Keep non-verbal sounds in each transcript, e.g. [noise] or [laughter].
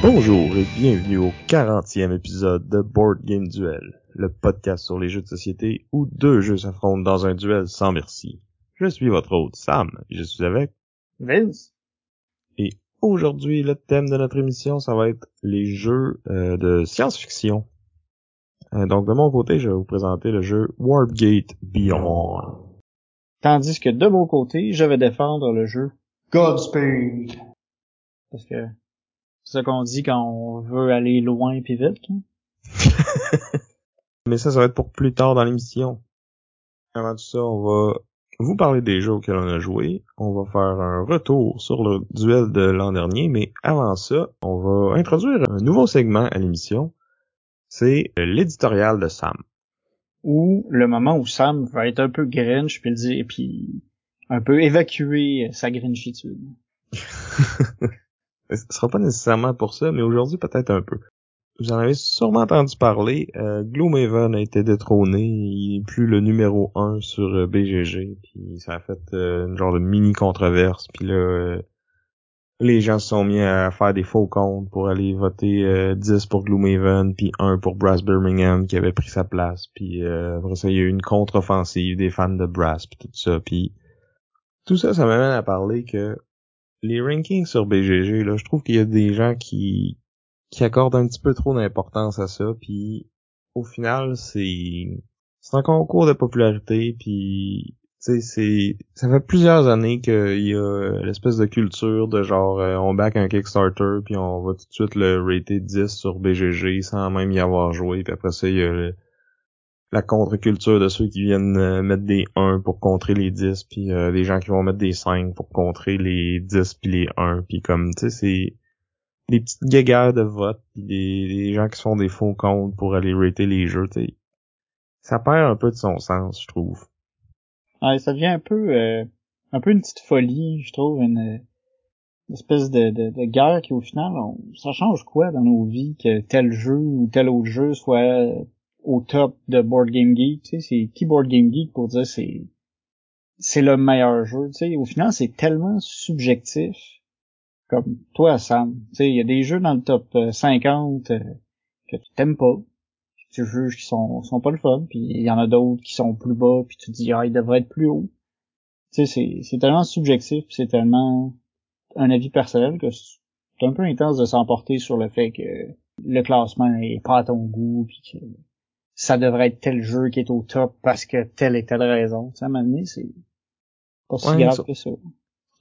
Bonjour et bienvenue au 40e épisode de Board Game Duel, le podcast sur les jeux de société où deux jeux s'affrontent dans un duel sans merci. Je suis votre hôte Sam et je suis avec Vince. Et aujourd'hui, le thème de notre émission, ça va être les jeux euh, de science-fiction. Euh, donc de mon côté, je vais vous présenter le jeu Warpgate Beyond. Tandis que de mon côté, je vais défendre le jeu Godspeed. Parce que c'est ça qu'on dit quand on veut aller loin puis vite. [laughs] Mais ça, ça va être pour plus tard dans l'émission. Avant tout ça, on va vous parler des jeux auxquels on a joué. On va faire un retour sur le duel de l'an dernier, mais avant ça, on va introduire un nouveau segment à l'émission. C'est l'éditorial de Sam. Ou le moment où Sam va être un peu grinch puis le dire puis un peu évacuer sa grinchitude. [laughs] Ce sera pas nécessairement pour ça, mais aujourd'hui peut-être un peu. Vous en avez sûrement entendu parler. Euh, Gloomhaven a été détrôné. Il est plus le numéro 1 sur euh, BGG. Puis ça a fait euh, une genre de mini controverse. Puis là, euh, les gens se sont mis à faire des faux comptes pour aller voter euh, 10 pour Gloomhaven, puis 1 pour Brass Birmingham qui avait pris sa place. Puis euh, après ça, il y a eu une contre-offensive des fans de Brass puis tout ça. Puis tout ça, ça m'amène à parler que les rankings sur BGG, là, je trouve qu'il y a des gens qui qui accordent un petit peu trop d'importance à ça, puis au final, c'est c'est un concours de popularité, puis c'est ça fait plusieurs années qu'il y a l'espèce de culture de genre euh, on back un Kickstarter, puis on va tout de suite le rater 10 sur BGG sans même y avoir joué, puis après ça, il y a le- la contre-culture de ceux qui viennent euh, mettre des 1 pour contrer les 10, puis euh, des gens qui vont mettre des 5 pour contrer les 10 puis les 1, puis comme, tu sais, c'est des petites guéguerres de vote, des, gens qui se font des faux comptes pour aller rater les jeux, tu sais. Ça perd un peu de son sens, je trouve. Ça devient un peu euh, un peu une petite folie, je trouve, une, espèce de, de, guerre qui au final, on- ça change quoi dans nos vies que tel jeu ou tel autre jeu soit au top de Board Game Geek, tu sais, c'est qui Board Game Geek pour dire c'est c'est le meilleur jeu, tu sais, au final c'est tellement subjectif comme toi Sam, tu sais, il y a des jeux dans le top euh, 50 euh, que tu t'aimes pas, tu juges qui sont sont pas le fun, puis il y en a d'autres qui sont plus bas, puis tu te dis ah ils devraient être plus haut. Tu sais c'est tellement subjectif, c'est tellement un avis personnel que c'est un peu intense de s'emporter sur le fait que le classement est pas à ton goût, puis que ça devrait être tel jeu qui est au top parce que telle et telle raison. Moment donné, c'est pas si Ouais, grave ça- que ça.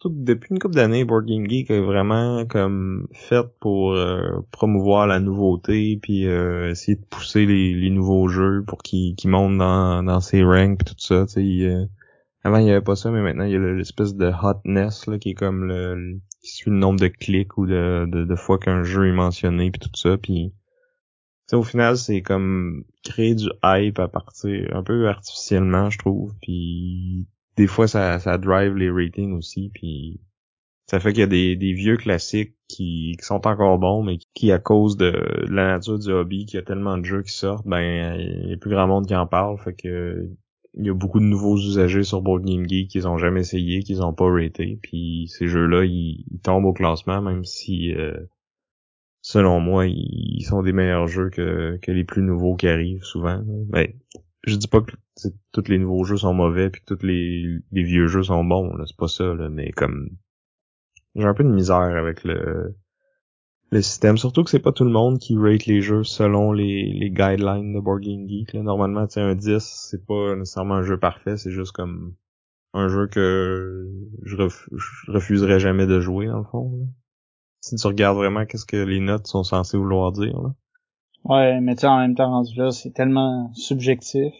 Depuis une couple d'années, Board Game Geek est vraiment comme fait pour euh, promouvoir la nouveauté, puis euh, essayer de pousser les, les nouveaux jeux pour qu'ils montent dans, dans ses ranks puis tout ça. il, euh, avant il y avait pas ça, mais maintenant il y a le- l'espèce de hotness là, qui est comme le, le- qui suit le nombre de clics ou de, de, de fois qu'un jeu est mentionné puis tout ça. Puis au final c'est comme créer du hype à partir un peu artificiellement, je trouve. Puis des fois ça, ça drive les ratings aussi puis ça fait qu'il y a des, des vieux classiques qui, qui sont encore bons mais qui à cause de la nature du hobby qu'il y a tellement de jeux qui sortent ben il y a plus grand monde qui en parle fait que il y a beaucoup de nouveaux usagers sur Board Game Geek qu'ils ont jamais essayé qu'ils ont pas raté puis ces jeux-là ils, ils tombent au classement même si euh, selon moi ils sont des meilleurs jeux que, que les plus nouveaux qui arrivent souvent je dis pas que tous les nouveaux jeux sont mauvais puis que tous les, les vieux jeux sont bons c'est pas ça là mais comme j'ai un peu de misère avec le le système surtout que c'est pas tout le monde qui rate les jeux selon les, les guidelines de Board Game Geek là. normalement tu un 10 c'est pas nécessairement un jeu parfait c'est juste comme un jeu que je, je refuserais jamais de jouer dans le fond là. si tu regardes vraiment qu'est-ce que les notes sont censées vouloir dire là. Ouais, mais tu sais, en même temps, rendu là, c'est tellement subjectif.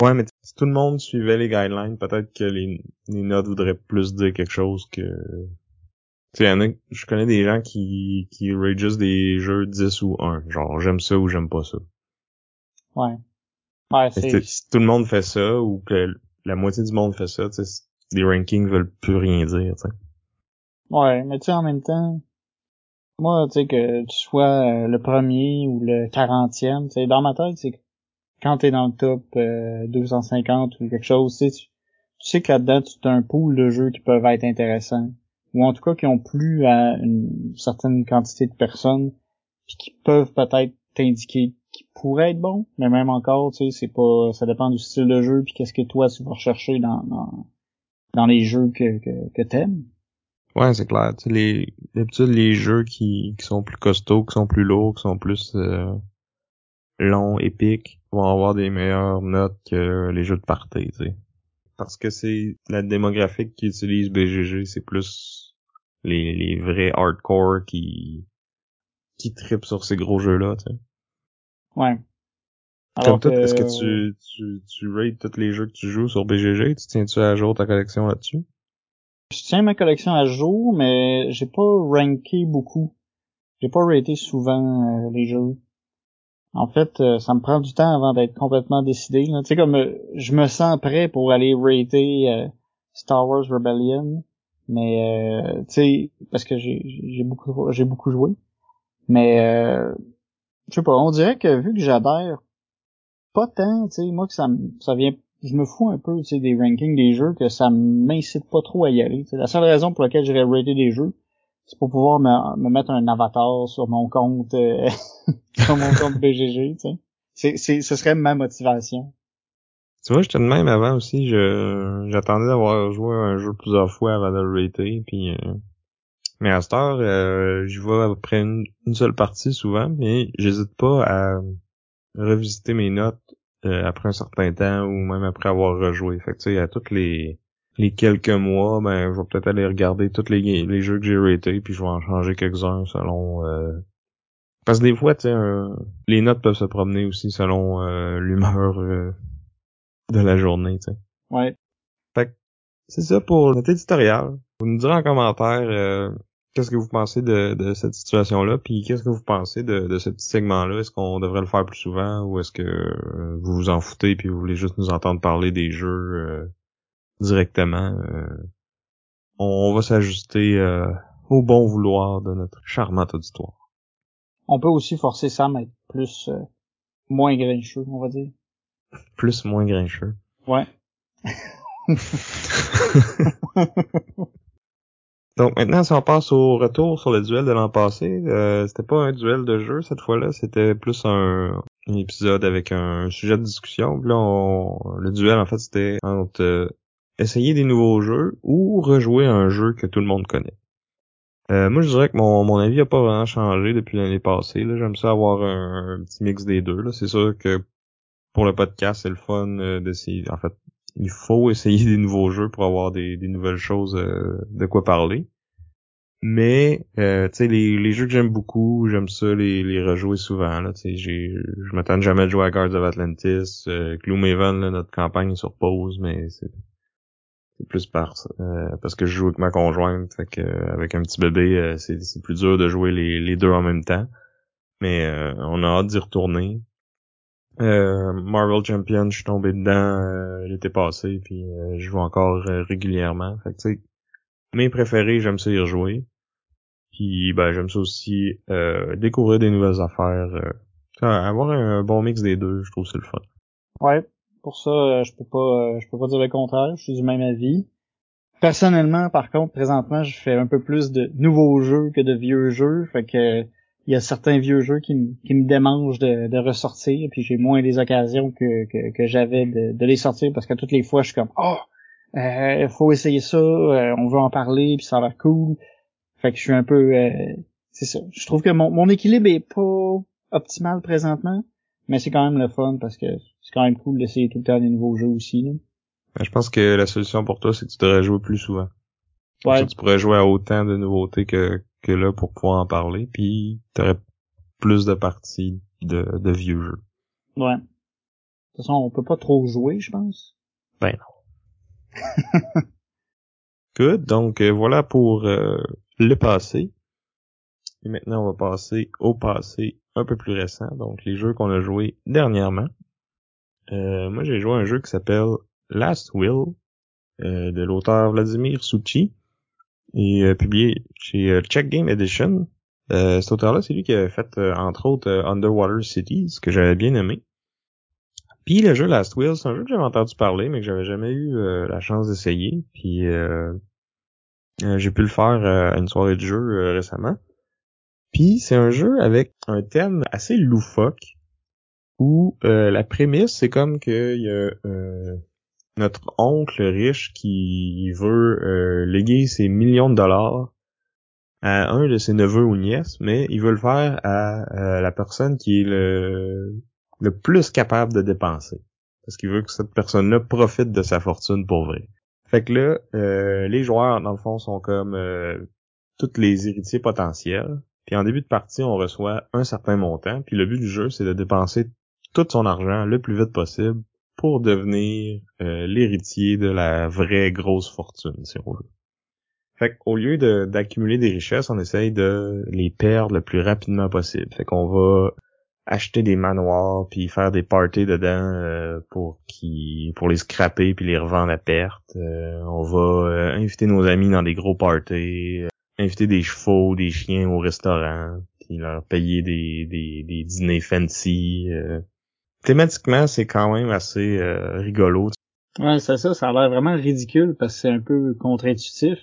Ouais, mais si tout le monde suivait les guidelines, peut-être que les, les notes voudraient plus dire quelque chose que... Tu sais, y en a, je connais des gens qui, qui rate juste des jeux 10 ou 1. Genre, j'aime ça ou j'aime pas ça. Ouais. Ouais, c'est, si tout le monde fait ça, ou que la moitié du monde fait ça, tu sais, les rankings veulent plus rien dire, tu sais. ouais, mais tu sais, en même temps, moi, tu sais, que tu sois euh, le premier ou le quarantième, tu sais, dans ma tête, c'est quand t'es dans le top euh, 250 ou quelque chose, tu sais, tu, tu sais que là-dedans, tu as un pool de jeux qui peuvent être intéressants. Ou en tout cas, qui ont plu à une certaine quantité de personnes, puis qui peuvent peut-être t'indiquer qui pourrait être bon, mais même encore, tu sais, c'est pas, ça dépend du style de jeu puis qu'est-ce que toi tu vas rechercher dans dans, dans les jeux que que, que t'aimes. Ouais, c'est clair. Tu sais, les, d'habitude, les jeux qui, qui sont plus costauds, qui sont plus lourds, qui sont plus euh, longs, épiques, vont avoir des meilleures notes que les jeux de party, tu sais. Parce que c'est la démographique qui utilise BGG, c'est plus les, les vrais hardcore qui qui tripent sur ces gros jeux-là, tu sais. Ouais. Comme que- est-ce que tu, tu, tu rates tous les jeux que tu joues sur BGG? Tu tiens-tu à jour ta collection là-dessus? Je tiens ma collection à jour, mais j'ai pas ranké beaucoup. J'ai pas raté souvent euh, les jeux. En fait, euh, ça me prend du temps avant d'être complètement décidé. Tu sais, comme euh, je me sens prêt pour aller rater euh, Star Wars Rebellion, mais euh, tu sais, parce que j'ai beaucoup j'ai beaucoup joué. Mais euh, je sais pas, on dirait que vu que j'adhère pas tant, tu sais, moi que ça ça vient je me fous un peu des rankings des jeux que ça m'incite pas trop à y aller. Sais, la seule raison pour laquelle j'irais rater des jeux, c'est pour pouvoir me, me mettre un avatar sur mon compte euh, [laughs] sur mon compte BGG, tu sais. C'est, c'est, ce serait ma motivation. Tu vois, j'étais de même avant aussi. Je j'attendais d'avoir joué un jeu plusieurs fois avant de le rater. Puis, euh, mais à cette heure, euh, j'y vais après une, une seule partie souvent, mais j'hésite pas à revisiter mes notes euh, après un certain temps ou même après avoir rejoué. Fait que tu sais, à toutes les les quelques mois, ben je vais peut-être aller regarder tous les, les jeux que j'ai ratés, puis je vais en changer quelques-uns selon euh, parce que des fois, tu sais, les notes peuvent se promener aussi selon euh, l'humeur euh, de la journée, tu sais. Ouais. C'est ça pour notre éditorial. Vous nous direz en commentaire euh, qu'est-ce que vous pensez de, de cette situation-là, puis qu'est-ce que vous pensez de, de ce petit segment-là? Est-ce qu'on devrait le faire plus souvent ou est-ce que euh, vous vous en foutez puis vous voulez juste nous entendre parler des jeux euh, directement? euh. on, on va s'ajuster euh, au bon vouloir de notre charmante auditoire. On peut aussi forcer Sam à être plus euh, moins grincheux, on va dire. Plus moins grincheux. Ouais. [laughs] [laughs] Donc maintenant, si on passe au retour sur le duel de l'an passé, euh, c'était pas un duel de jeu cette fois-là, c'était plus un, épisode avec un sujet de discussion. Puis là, on- le duel en fait c'était entre euh, essayer des nouveaux jeux ou rejouer un jeu que tout le monde connaît. Euh, moi, je dirais que mon, mon avis a pas vraiment changé depuis l'année passée. J'aime ça avoir un, petit mix des deux. C'est sûr que pour le podcast, c'est le fun euh, d'essayer. En fait, il faut essayer [laughs] des nouveaux jeux pour avoir des, des nouvelles choses euh, de quoi parler. Mais euh, tu sais les, les jeux que j'aime beaucoup, j'aime ça les, les rejouer souvent là, tu sais je m'attends jamais de jouer à Guards of Atlantis, euh, Gloomhaven là, notre campagne est sur pause mais c'est plus par euh, parce que je joue avec ma conjointe, fait que euh, avec un petit bébé, euh, c'est c'est plus dur de jouer les, les deux en même temps. Mais euh, on a hâte d'y retourner. Euh, Marvel Champion, je suis tombé dedans euh, l'été passé, puis euh, je joue encore euh, régulièrement. Fait que tu sais, mes préférés, j'aime ça y rejouer. Puis ben j'aime ça aussi euh, découvrir des nouvelles affaires. avoir un bon mix des deux, je trouve c'est le fun. Ouais. Pour ça, je peux pas je peux pas dire le contraire, je suis du même avis. Personnellement, par contre, présentement, je fais un peu plus de nouveaux jeux que de vieux jeux, fait que il y a certains vieux jeux qui, me- qui me démangent de, de ressortir, puis j'ai moins les occasions que, que, que j'avais de, de les sortir parce que toutes les fois, je suis comme oh, euh, faut essayer ça, euh, on veut en parler, puis ça a l'air cool. Fait que je suis un peu, euh, c'est ça. Je trouve que mon, mon équilibre est pas optimal présentement, mais c'est quand même le fun parce que c'est quand même cool d'essayer tout le temps des nouveaux jeux aussi. Là. Ben, je pense que la solution pour toi, c'est que tu devrais jouer plus souvent. Ouais. tu pourrais jouer à autant de nouveautés que, que là pour pouvoir en parler, puis t'aurais plus de parties de, de vieux jeux. Ouais. De toute façon, on peut pas trop jouer, je pense. Ben non. [laughs] Good, donc euh, voilà pour euh, le passé. Et maintenant, on va passer au passé un peu plus récent, donc les jeux qu'on a joués dernièrement. Euh, moi, j'ai joué à un jeu qui s'appelle Last Will euh, de l'auteur Vladimir Suchi et publié chez Check Game Edition. cet auteur-là, c'est lui qui a fait, entre autres, Underwater Cities, que j'avais bien aimé. Puis le jeu Last Will, c'est un jeu que j'avais entendu parler, mais que j'avais jamais eu la chance d'essayer. Puis j'ai pu le faire à une soirée de jeu récemment. Puis c'est un jeu avec un thème assez loufoque où euh, la prémisse c'est comme que y a euh, notre oncle riche qui veut euh, léguer ses millions de dollars à un de ses neveux ou nièces, mais il veut le faire à, la personne qui est le, le plus capable de dépenser. Parce qu'il veut que cette personne-là profite de sa fortune pour vrai. Fait que là, les joueurs, dans le fond, sont comme tous les héritiers potentiels. Puis en début de partie, on reçoit un certain montant. Puis le but du jeu, c'est de dépenser tout son argent le plus vite possible pour devenir euh, l'héritier de la vraie grosse fortune, si on veut. Fait qu'au lieu d'accumuler des richesses, on essaye de les perdre le plus rapidement possible. Fait qu'on va acheter des manoirs puis faire des parties dedans euh, pour qui pour les scraper puis les revendre à perte. Euh, on va inviter nos amis dans des gros parties, inviter des chevaux, des chiens au restaurant, puis leur payer des, des, des dîners fancy. Euh. Thématiquement, c'est quand même assez euh, rigolo. Ouais, c'est ça, ça a l'air vraiment ridicule parce que c'est un peu contre-intuitif.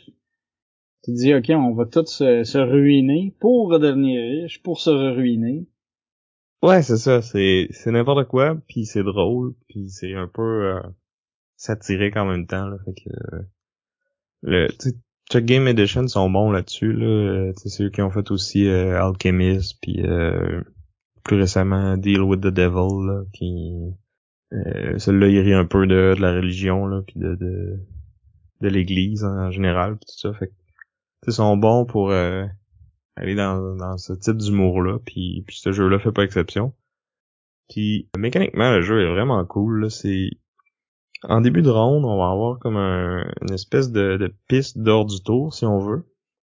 Tu dis, ok, on va tous se, se, ruiner pour redevenir riche, pour se ruiner. Ouais, c'est ça, c'est c'est n'importe quoi, puis c'est drôle, puis c'est un peu euh, satirique en même temps. Là, fait que le, Check Game Edition sont bons là-dessus. Là. C'est eux qui ont fait aussi euh, Alchemist, puis euh, plus récemment Deal with the Devil, là, qui euh, celui-là il rit un peu de, de la religion, là, puis de, de, de l'Église en général, pis tout ça. Fait ils sont bons pour euh, aller dans, dans ce type d'humour-là, puis, puis ce jeu-là fait pas exception. Puis mécaniquement, le jeu est vraiment cool. Là. C'est en début de ronde, on va avoir comme une espèce de, piste d'ordre du tour, si on veut.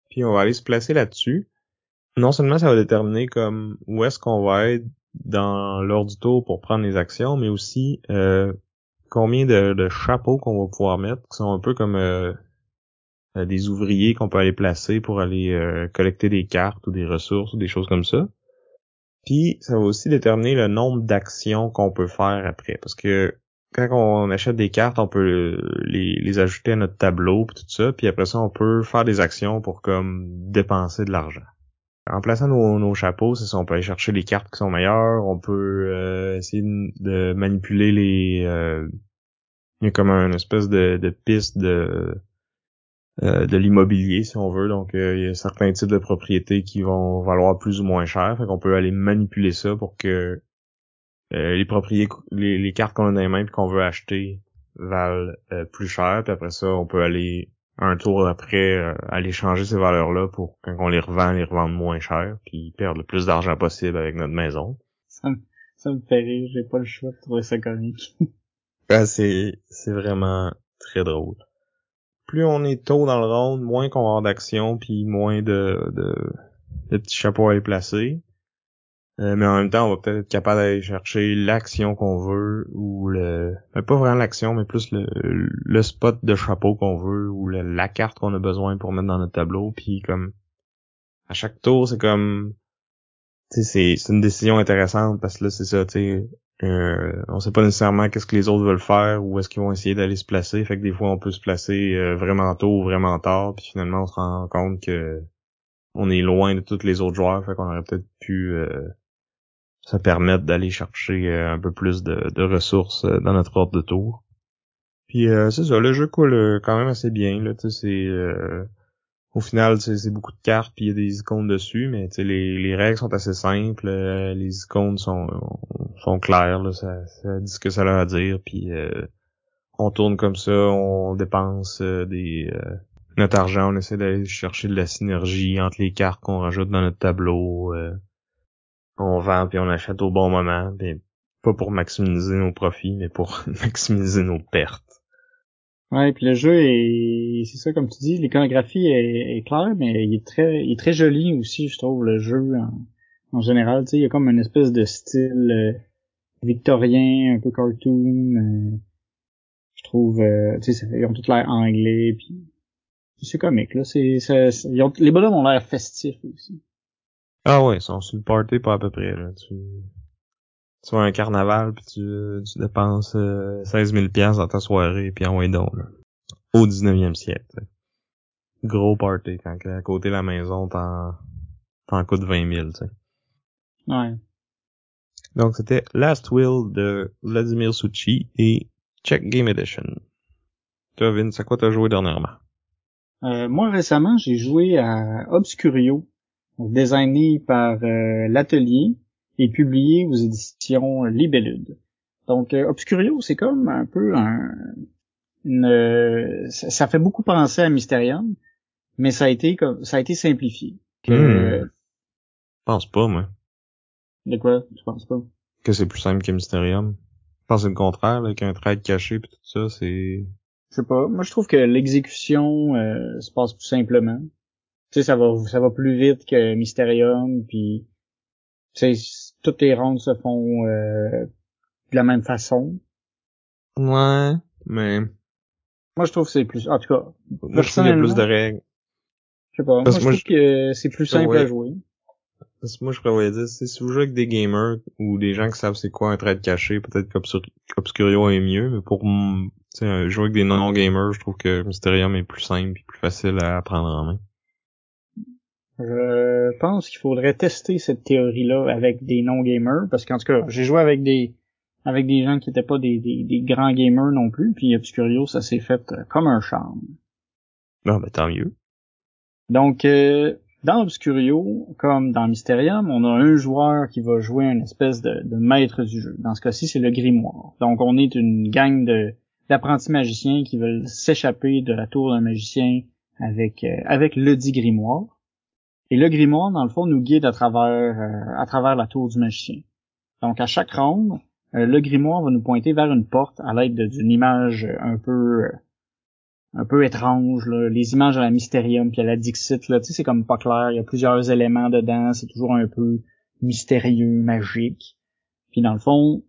Puis on va aller se placer là-dessus. Non seulement ça va déterminer comme où est-ce qu'on va être dans l'ordre du tour pour prendre les actions, mais aussi euh, combien de, chapeaux qu'on va pouvoir mettre, qui sont un peu comme euh, euh, des ouvriers qu'on peut aller placer pour aller collecter des cartes ou des ressources ou des choses comme ça. Puis ça va aussi déterminer le nombre d'actions qu'on peut faire après. Parce que quand on achète des cartes, on peut les, ajouter à notre tableau tout ça, puis après ça, on peut faire des actions pour comme dépenser de l'argent. En plaçant nos, chapeaux, c'est ça, on peut aller chercher les cartes qui sont meilleures, on peut euh, essayer de manipuler les... Euh, il y a comme une espèce de, de piste de euh, de l'immobilier si on veut donc il y a certains types de propriétés qui vont valoir plus ou moins cher fait qu'on peut aller manipuler ça pour que euh, les propriétés, les, cartes qu'on a dans les mains et qu'on veut acheter valent euh, plus cher. Puis après ça, on peut aller un tour après euh, aller changer ces valeurs-là pour quand on les revend, les revendre moins cher, puis perdre le plus d'argent possible avec notre maison. Ça me, ça me fait rire, j'ai pas le choix de trouver ça comique. [laughs] ah, c'est, c'est vraiment très drôle. Plus on est tôt dans le round, moins qu'on va avoir d'action, puis moins de, de, de petits chapeaux à les placer. Euh, mais en même temps, on va peut-être être capable d'aller chercher l'action qu'on veut ou le ben, pas vraiment l'action, mais plus le, le spot de chapeau qu'on veut ou la carte qu'on a besoin pour mettre dans notre tableau. Puis comme à chaque tour, c'est comme c'est une décision intéressante parce que là, c'est ça, tu sais, euh, on sait pas nécessairement qu'est-ce que les autres veulent faire ou est-ce qu'ils vont essayer d'aller se placer. Fait que des fois, on peut se placer euh, vraiment tôt ou vraiment tard, puis finalement, on se rend compte que on est loin de tous les autres joueurs, fait qu'on aurait peut-être pu euh, ça permet d'aller chercher euh, un peu plus de, ressources euh, dans notre ordre de tour. Puis euh, c'est ça, le jeu coule quand même assez bien. Là, c'est au final, c'est beaucoup de cartes puis il y a des icônes dessus, mais les, les règles sont assez simples, les icônes sont sont claires, là, ça, ça dit ce que ça a à dire, puis on tourne comme ça, on dépense des notre argent, on essaie d'aller chercher de la synergie entre les cartes qu'on rajoute dans notre tableau on vend puis on achète au bon moment, pas pour maximiser nos profits, mais pour [laughs] maximiser nos pertes. Ouais, puis le jeu est, c'est ça comme tu dis, l'iconographie est, claire, mais il est très, il est très joli aussi, je trouve le jeu en, général. Tu sais, il y a comme une espèce de style victorien, un peu cartoon. euh, je trouve, euh, tu sais, ils ont tout l'air anglais, puis c'est comique là. C'est, ils les bonhommes ont l'air festifs aussi. Ah ouais, ils sont sur le party pas à peu près, là. Tu, tu vas à un carnaval puis tu, tu dépenses euh, 16 000 piastres dans ta soirée puis en donc, là. Au 19e siècle. tu sais. Gros party quand à côté de la maison t'en, t'en coûte 20 000, tu sais. Ouais. Donc c'était Last Will de Vladimir Suchi et Check Game Edition. Toi, Vince, à quoi t'as joué dernièrement? Euh, moi récemment, j'ai joué à Obscurio, designé par euh, l'Atelier et publié aux éditions Libellude. Donc euh, Obscurio, c'est comme un peu un une, euh, ça, fait beaucoup penser à Mysterium, mais ça a été comme ça a été simplifié. Que, Hmm. Je pense pas, moi. De quoi? Tu penses pas? Que c'est plus simple que Mysterium. Je pense que le contraire, qu'un trade caché pis tout ça, c'est... Je sais pas. Moi, je trouve que l'exécution euh, se passe plus simplement. Tu sais, ça va, ça va plus vite que Mysterium, puis tu sais, toutes les rondes se font euh, de la même façon. Ouais, mais... Moi, je trouve que c'est plus. En tout cas, Moi, je trouve qu'il y a plus de règles. je sais pas. Moi, je trouve que c'est plus simple à jouer. Parce que moi, je prévoyais dire, si vous jouez avec des gamers ou des gens qui savent c'est quoi un trade caché, peut-être qu'Obscur- qu'Obscurio est mieux, mais pour euh, jouer avec des non-gamers, je trouve que Mysterium est plus simple et plus facile à prendre en main. Je pense qu'il faudrait tester cette théorie-là avec des non-gamers, parce qu'en tout cas, j'ai joué avec des avec des gens qui étaient pas des, des, des grands gamers non plus, puis Obscurio, ça s'est fait euh, comme un charme. Non, ben tant mieux. Donc, euh, dans Obscurio, comme dans Mysterium, on a un joueur qui va jouer une espèce de, de maître du jeu. Dans ce cas-ci, c'est le grimoire. Donc, on est une gang de d'apprentis magiciens qui veulent s'échapper de la tour d'un magicien avec euh, avec le dit grimoire. Et le grimoire, dans le fond, nous guide à travers euh, à travers la tour du magicien. Donc, à chaque ronde, euh, le grimoire va nous pointer vers une porte à l'aide de- d'une image un peu euh, un peu étrange, les images à la Mysterium puis à la Dixit, là, tu sais, c'est comme pas clair, il y a plusieurs éléments dedans, c'est toujours un peu mystérieux, magique. Puis dans le fond,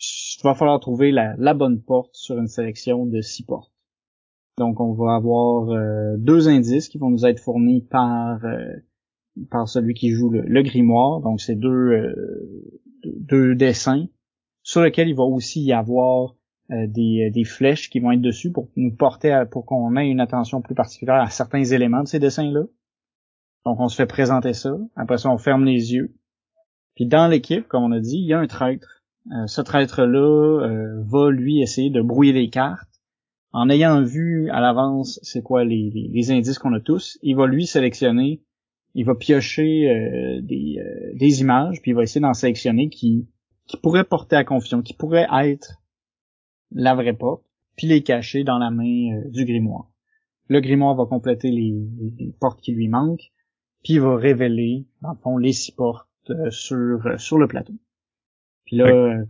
il va falloir trouver la, la bonne porte sur une sélection de six portes. Donc on va avoir euh, deux indices qui vont nous être fournis par euh, par celui qui joue le, grimoire. Donc c'est deux, euh, deux dessins sur lesquels il va aussi y avoir des, des flèches qui vont être dessus pour nous porter à- pour qu'on ait une attention plus particulière à certains éléments de ces dessins-là. Donc on se fait présenter ça. Après ça, on ferme les yeux. Puis dans l'équipe, comme on a dit, il y a un traître. Ce traître-là va lui essayer de brouiller les cartes. En ayant vu à l'avance c'est quoi les, les, les indices qu'on a tous, il va lui sélectionner, il va piocher euh, des, euh, des images, puis il va essayer d'en sélectionner qui, qui pourraient porter à confusion, qui pourraient être la vraie porte, puis les cacher dans la main euh, du grimoire. Le grimoire va compléter les, portes qui lui manquent, puis il va révéler, dans le fond, les six portes euh, sur, euh, sur le plateau. Puis là, euh,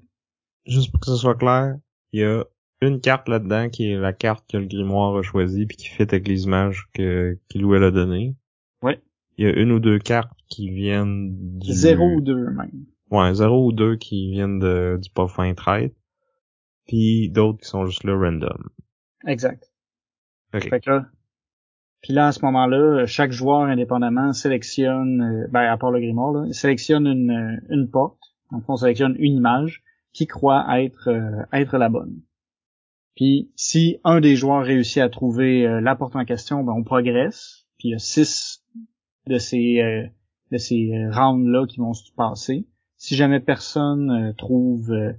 Juste pour que ce soit clair, il y a une carte là-dedans qui est la carte que le grimoire a choisie puis qui fit avec les images que qu'il lui a donné. Ouais. Il y a une ou deux cartes qui viennent du... zéro ou deux même. Ouais, zéro ou deux qui viennent de, du pas fin traite. Puis d'autres qui sont juste là random. Exact. Ok. Fait que là, puis là, à ce moment-là, chaque joueur indépendamment sélectionne, euh, ben, à part le grimoire, là, sélectionne une, une porte. Donc, on sélectionne une image qui croit être, euh, être la bonne. Puis, si un des joueurs réussit à trouver euh, la porte en question, ben, on progresse. Puis, il y a six de ces, euh, de ces euh, rounds-là qui vont se passer. Si jamais personne euh, trouve, euh,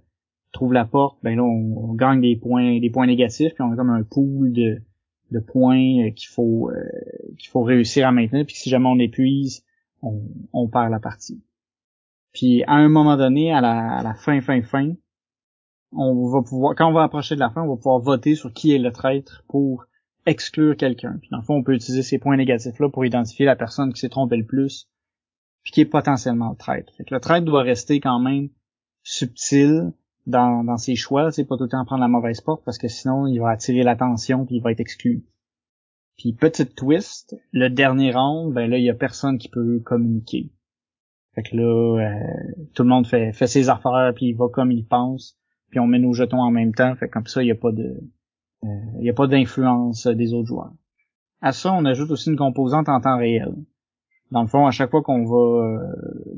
trouve la porte, ben là, on, gagne des points, des points négatifs, puis on a comme un pool de, de points qu'il faut qu'il faut réussir à maintenir puis si jamais on épuise on, on perd la partie puis à un moment donné à la, à la fin fin fin on va pouvoir quand on va approcher de la fin on va pouvoir voter sur qui est le traître pour exclure quelqu'un puis dans le fond on peut utiliser ces points négatifs là pour identifier la personne qui s'est trompée le plus puis qui est potentiellement le traître fait que le traître doit rester quand même subtil dans, dans ses choix, c'est pas tout le temps prendre la mauvaise porte parce que sinon il va attirer l'attention puis il va être exclu. Puis petite twist, le dernier round, ben là il y a personne qui peut communiquer. Fait que là, euh, tout le monde fait, fait ses affaires, puis il va comme il pense, puis on met nos jetons en même temps. Fait comme ça, il n'y a pas de il euh, y a pas d'influence des autres joueurs. À ça, on ajoute aussi une composante en temps réel. Dans le fond, à chaque fois qu'on va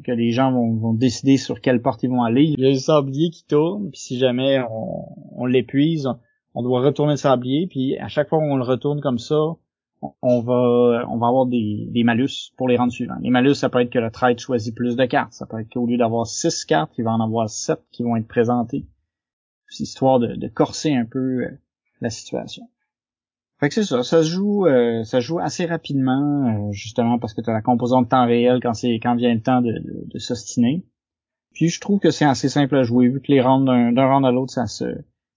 que les gens vont, vont, décider sur quelle porte ils vont aller, il y a le sablier qui tourne, puis si jamais on, on l'épuise, on doit retourner le sablier, puis à chaque fois qu'on le retourne comme ça, on va on va avoir des, des malus pour les rendre suivants. Les malus, ça peut être que le trade choisit plus de cartes. Ça peut être qu'au lieu d'avoir six cartes, il va en avoir sept qui vont être présentées. Histoire de, de, corser un peu euh, la situation. Fait que c'est ça, ça se joue euh, ça joue assez rapidement, euh, justement parce que tu as la composante temps réel quand c'est quand vient le temps de, de, de s'ostiner. Puis je trouve que c'est assez simple à jouer, vu que les rounds d'un round à l'autre, ça se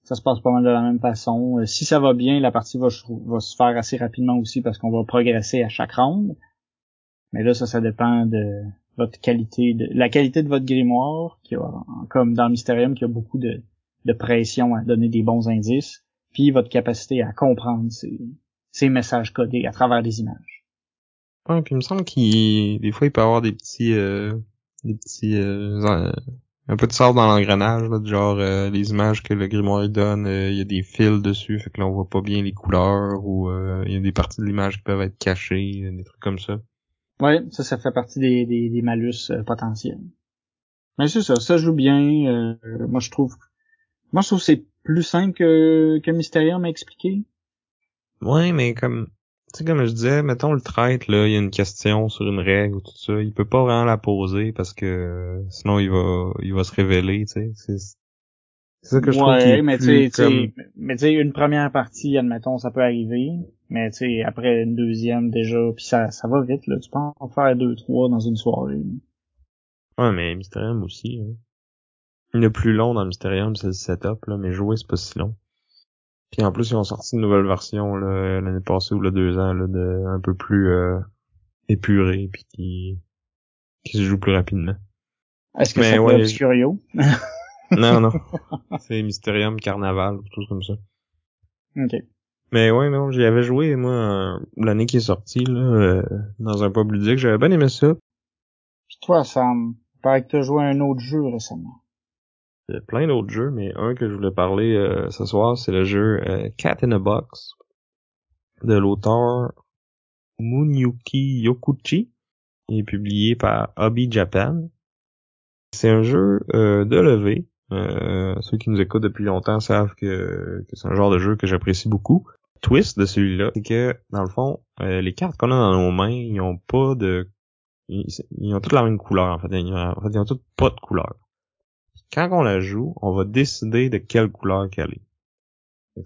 ça se passe pas mal de la même façon. Euh, si ça va bien, la partie va, va se faire assez rapidement aussi parce qu'on va progresser à chaque round. Mais là, ça, ça dépend de votre qualité, de la qualité de votre grimoire, qui a, comme dans Mysterium, qui a beaucoup de, de pression à donner des bons indices, puis votre capacité à comprendre ces, ces messages codés à travers des images. Ouais, puis il me semble qu'il des fois il peut y avoir des petits euh, des petits euh, un peu de sort dans l'engrenage, genre euh, les images que le grimoire donne, euh, il y a des fils dessus, fait que là on voit pas bien les couleurs, ou euh, il y a des parties de l'image qui peuvent être cachées, des trucs comme ça. Ouais, ça, ça fait partie des, des, malus potentiels. Mais c'est ça, ça joue bien. moi je trouve moi je trouve c'est plus simple que, que Mysterium à expliquer. Ouais, mais comme tu sais, comme je disais, mettons le traite, là, il y a une question sur une règle ou tout ça, il peut pas vraiment la poser parce que sinon il va il va se révéler, tu sais. C'est ça que je trouve qui mais tu sais, mais tu sais, une première partie, admettons, ça peut arriver, mais tu sais, après une deuxième déjà, puis ça, ça va vite, là, tu peux en faire deux, trois dans une soirée. Ouais, mais Mysterium aussi. Hein. Le plus long dans Mysterium, c'est le setup, là, mais jouer, c'est pas si long. Puis en plus, ils ont sorti une nouvelle version l'année passée ou le deux ans, là, de, un peu plus euh, épurée, puis qui, qui se joue plus rapidement. Est-ce que c'est ouais, Obscurio? [laughs] non, non. [laughs] C'est Mysterium Carnaval, ou tout comme ça. Ok. Mais ouais, non, j'y avais joué, moi, l'année qui est sortie, là, euh, dans un pub ludique. J'avais bien aimé ça. Puis toi, Sam, paraît que t'as joué à un autre jeu récemment plein d'autres jeux, mais un que je voulais parler euh, ce soir, c'est le jeu euh, Cat in a Box de l'auteur Munyuki Yokuchi. Il est publié par Hobby Japan. C'est un jeu euh, de levée. ceux qui nous écoutent depuis longtemps savent que, c'est un genre de jeu que j'apprécie beaucoup. Twist de celui-là, c'est que dans le fond, les cartes qu'on a dans nos mains, ils ont pas de, ils, ont toutes la même couleur en fait. En fait, ils ont toutes pas de couleur quand on la joue, on va décider de quelle couleur qu'elle est.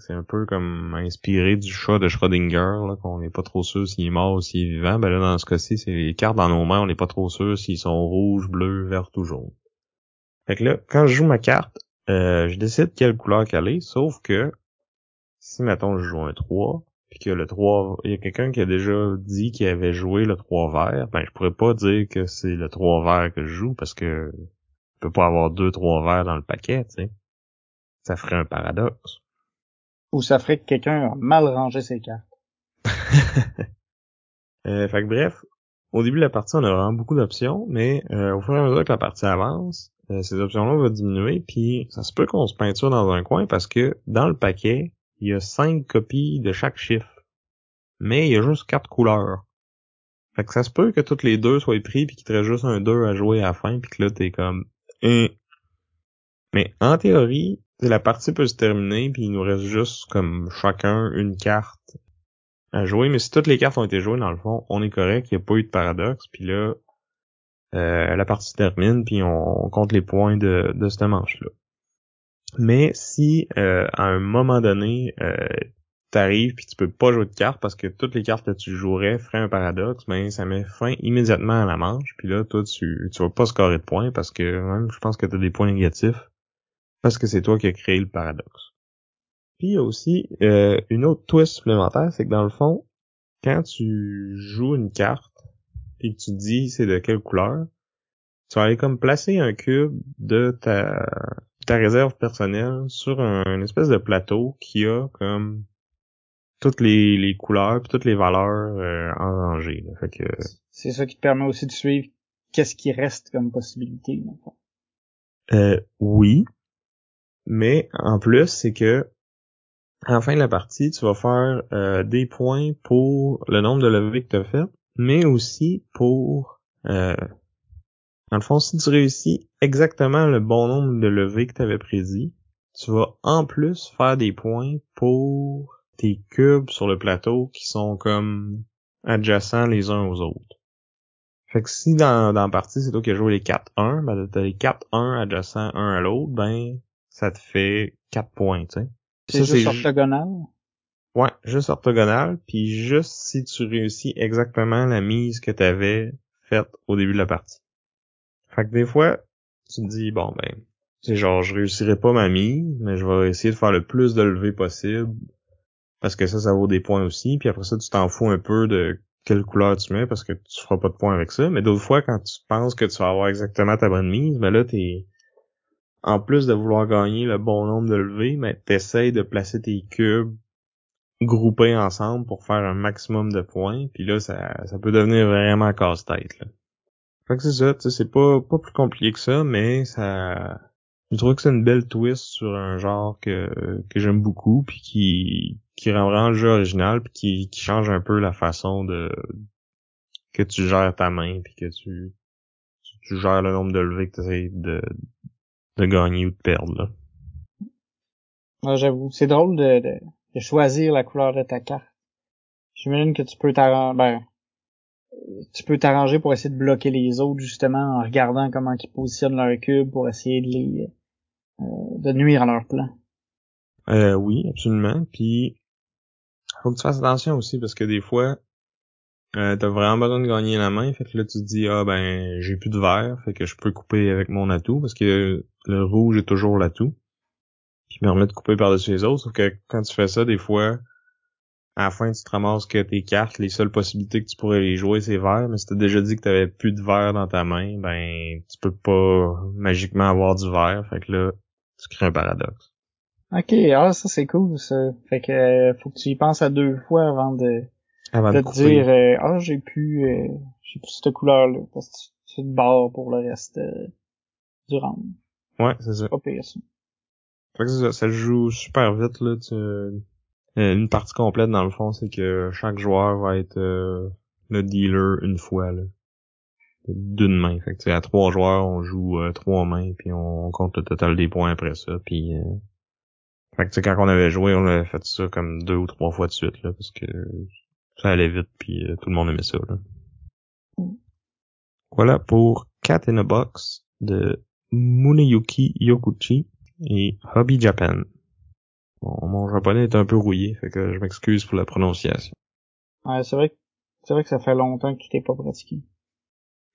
C'est un peu comme inspiré du chat de Schrödinger, qu'on n'est pas trop sûr s'il est mort ou s'il est vivant. Ben là, dans ce cas-ci, c'est les cartes dans nos mains, on n'est pas trop sûr s'ils sont rouges, bleus, verts ou jaunes. Fait que là, quand je joue ma carte, euh, je décide quelle couleur qu'elle est, sauf que si mettons je joue un 3, puis que le 3, il y a quelqu'un qui a déjà dit qu'il avait joué le 3 vert, ben je pourrais pas dire que c'est le 3 vert que je joue parce que peux pas avoir deux, trois verres dans le paquet, tu sais. Ça ferait un paradoxe. Ou ça ferait que quelqu'un a mal rangé ses cartes. [laughs] euh, fait que bref, au début de la partie, on a vraiment beaucoup d'options, mais euh, au fur et à mesure que la partie avance, euh, ces options-là vont diminuer, puis ça se peut qu'on se peinture dans un coin parce que dans le paquet, il y a cinq copies de chaque chiffre. Mais il y a juste quatre couleurs. Fait que ça se peut que toutes les deux soient pris puis qu'il te reste juste un 2 à jouer à la fin puis que là t'es comme mais en théorie, la partie peut se terminer, puis il nous reste juste comme chacun une carte à jouer. Mais si toutes les cartes ont été jouées, dans le fond, on est correct, il n'y a pas eu de paradoxe. Puis là, euh, la partie se termine, puis on, compte les points de, de cette manche-là. Mais si euh, à un moment donné, euh, t'arrives puis tu peux pas jouer de cartes parce que toutes les cartes que tu jouerais feraient un paradoxe, ben ça met fin immédiatement à la manche. Puis là, toi, tu, tu vas pas scorer de points parce que même je pense que tu as des points négatifs parce que c'est toi qui as créé le paradoxe. Puis il y a aussi euh, une autre twist supplémentaire, c'est que dans le fond, quand tu joues une carte et que tu dis c'est de quelle couleur, tu vas aller comme placer un cube de ta, ta réserve personnelle sur un espèce de plateau qui a comme toutes les, les couleurs puis toutes les valeurs euh, en rangée. Fait que c'est ça qui te permet aussi de suivre qu'est-ce qui reste comme possibilité. Euh, oui, mais en plus, c'est que la fin de la partie, tu vas faire euh, des points pour le nombre de levées que tu as fait, mais aussi pour euh, dans le fond, si tu réussis exactement le bon nombre de levées que tu avais prédit, tu vas en plus faire des points pour tes cubes sur le plateau qui sont comme adjacents les uns aux autres. Fait que si dans, dans la partie, c'est toi qui as joué les 4-1, ben t'as les 4-1 adjacents un à l'autre, ben ça te fait 4 points, tu sais. C'est juste orthogonal? Ouais, juste orthogonal, puis juste si tu réussis exactement la mise que t'avais faite au début de la partie. Fait que des fois, tu te dis, bon ben, c'est genre, je réussirai pas ma mise, mais je vais essayer de faire le plus de levées possible, parce que ça, ça vaut des points aussi, puis après ça, tu t'en fous un peu de quelle couleur tu mets, parce que tu feras pas de points avec ça, mais d'autres fois, quand tu penses que tu vas avoir exactement ta bonne mise, ben là, t'es, en plus de vouloir gagner le bon nombre de levées, mais t'essayes de placer tes cubes groupés ensemble pour faire un maximum de points, puis là, ça, ça peut devenir vraiment casse-tête. Fait que c'est ça, c'est pas, pas plus compliqué que ça, mais ça, je trouve que c'est une belle twist sur un genre que, que j'aime beaucoup, puis qui, qui rend vraiment le jeu original, puis qui, qui change un peu la façon de, que tu gères ta main, puis que tu, tu, gères le nombre de levées que tu essaies de, de gagner ou de perdre, là. Ouais, j'avoue, c'est drôle de, de, de, choisir la couleur de ta carte. J'imagine que tu peux t'arranger, ben, tu peux t'arranger pour essayer de bloquer les autres justement en regardant comment ils positionnent leur cube pour essayer de les euh, de nuire à leur plan. Euh, oui, absolument. Puis faut que tu fasses attention aussi parce que des fois euh, t'as vraiment besoin de gagner la main, fait que là tu te dis ah ben j'ai plus de verre, fait que je peux couper avec mon atout parce que le rouge est toujours l'atout qui permet de couper par-dessus les autres. Sauf que quand tu fais ça, des fois, à la fin, tu te ramasses que tes cartes, les seules possibilités que tu pourrais les jouer, c'est vert, mais si t'as déjà dit que t'avais plus de vert dans ta main, ben, tu peux pas magiquement avoir du vert, fait que là, tu crées un paradoxe. Ok, ah, ça c'est cool, ça. Fait que, euh, faut que tu y penses à deux fois avant de, avant de, te dire, euh, ah, j'ai plus, euh, j'ai plus cette couleur-là, parce que tu te barres pour le reste du round. Ouais, c'est ça. Pas pire, ça. Fait que ça, ça joue super vite, là, tu, euh, une partie complète dans le fond, c'est que chaque joueur va être euh, le dealer une fois là. D'une main. Fait que à trois joueurs, on joue euh, trois mains, puis on, compte le total des points après ça. Puis fait que quand on avait joué, on avait fait ça comme deux ou trois fois de suite, là, parce que ça allait vite, puis tout le monde aimait ça. Là. Voilà pour Cat in a Box de Muneyuki Yokuchi et Hobby Japan mon japonais est un peu rouillé, fait que je m'excuse pour la prononciation. Ouais, c'est vrai, c'est vrai que ça fait longtemps que tu t'es pas pratiqué.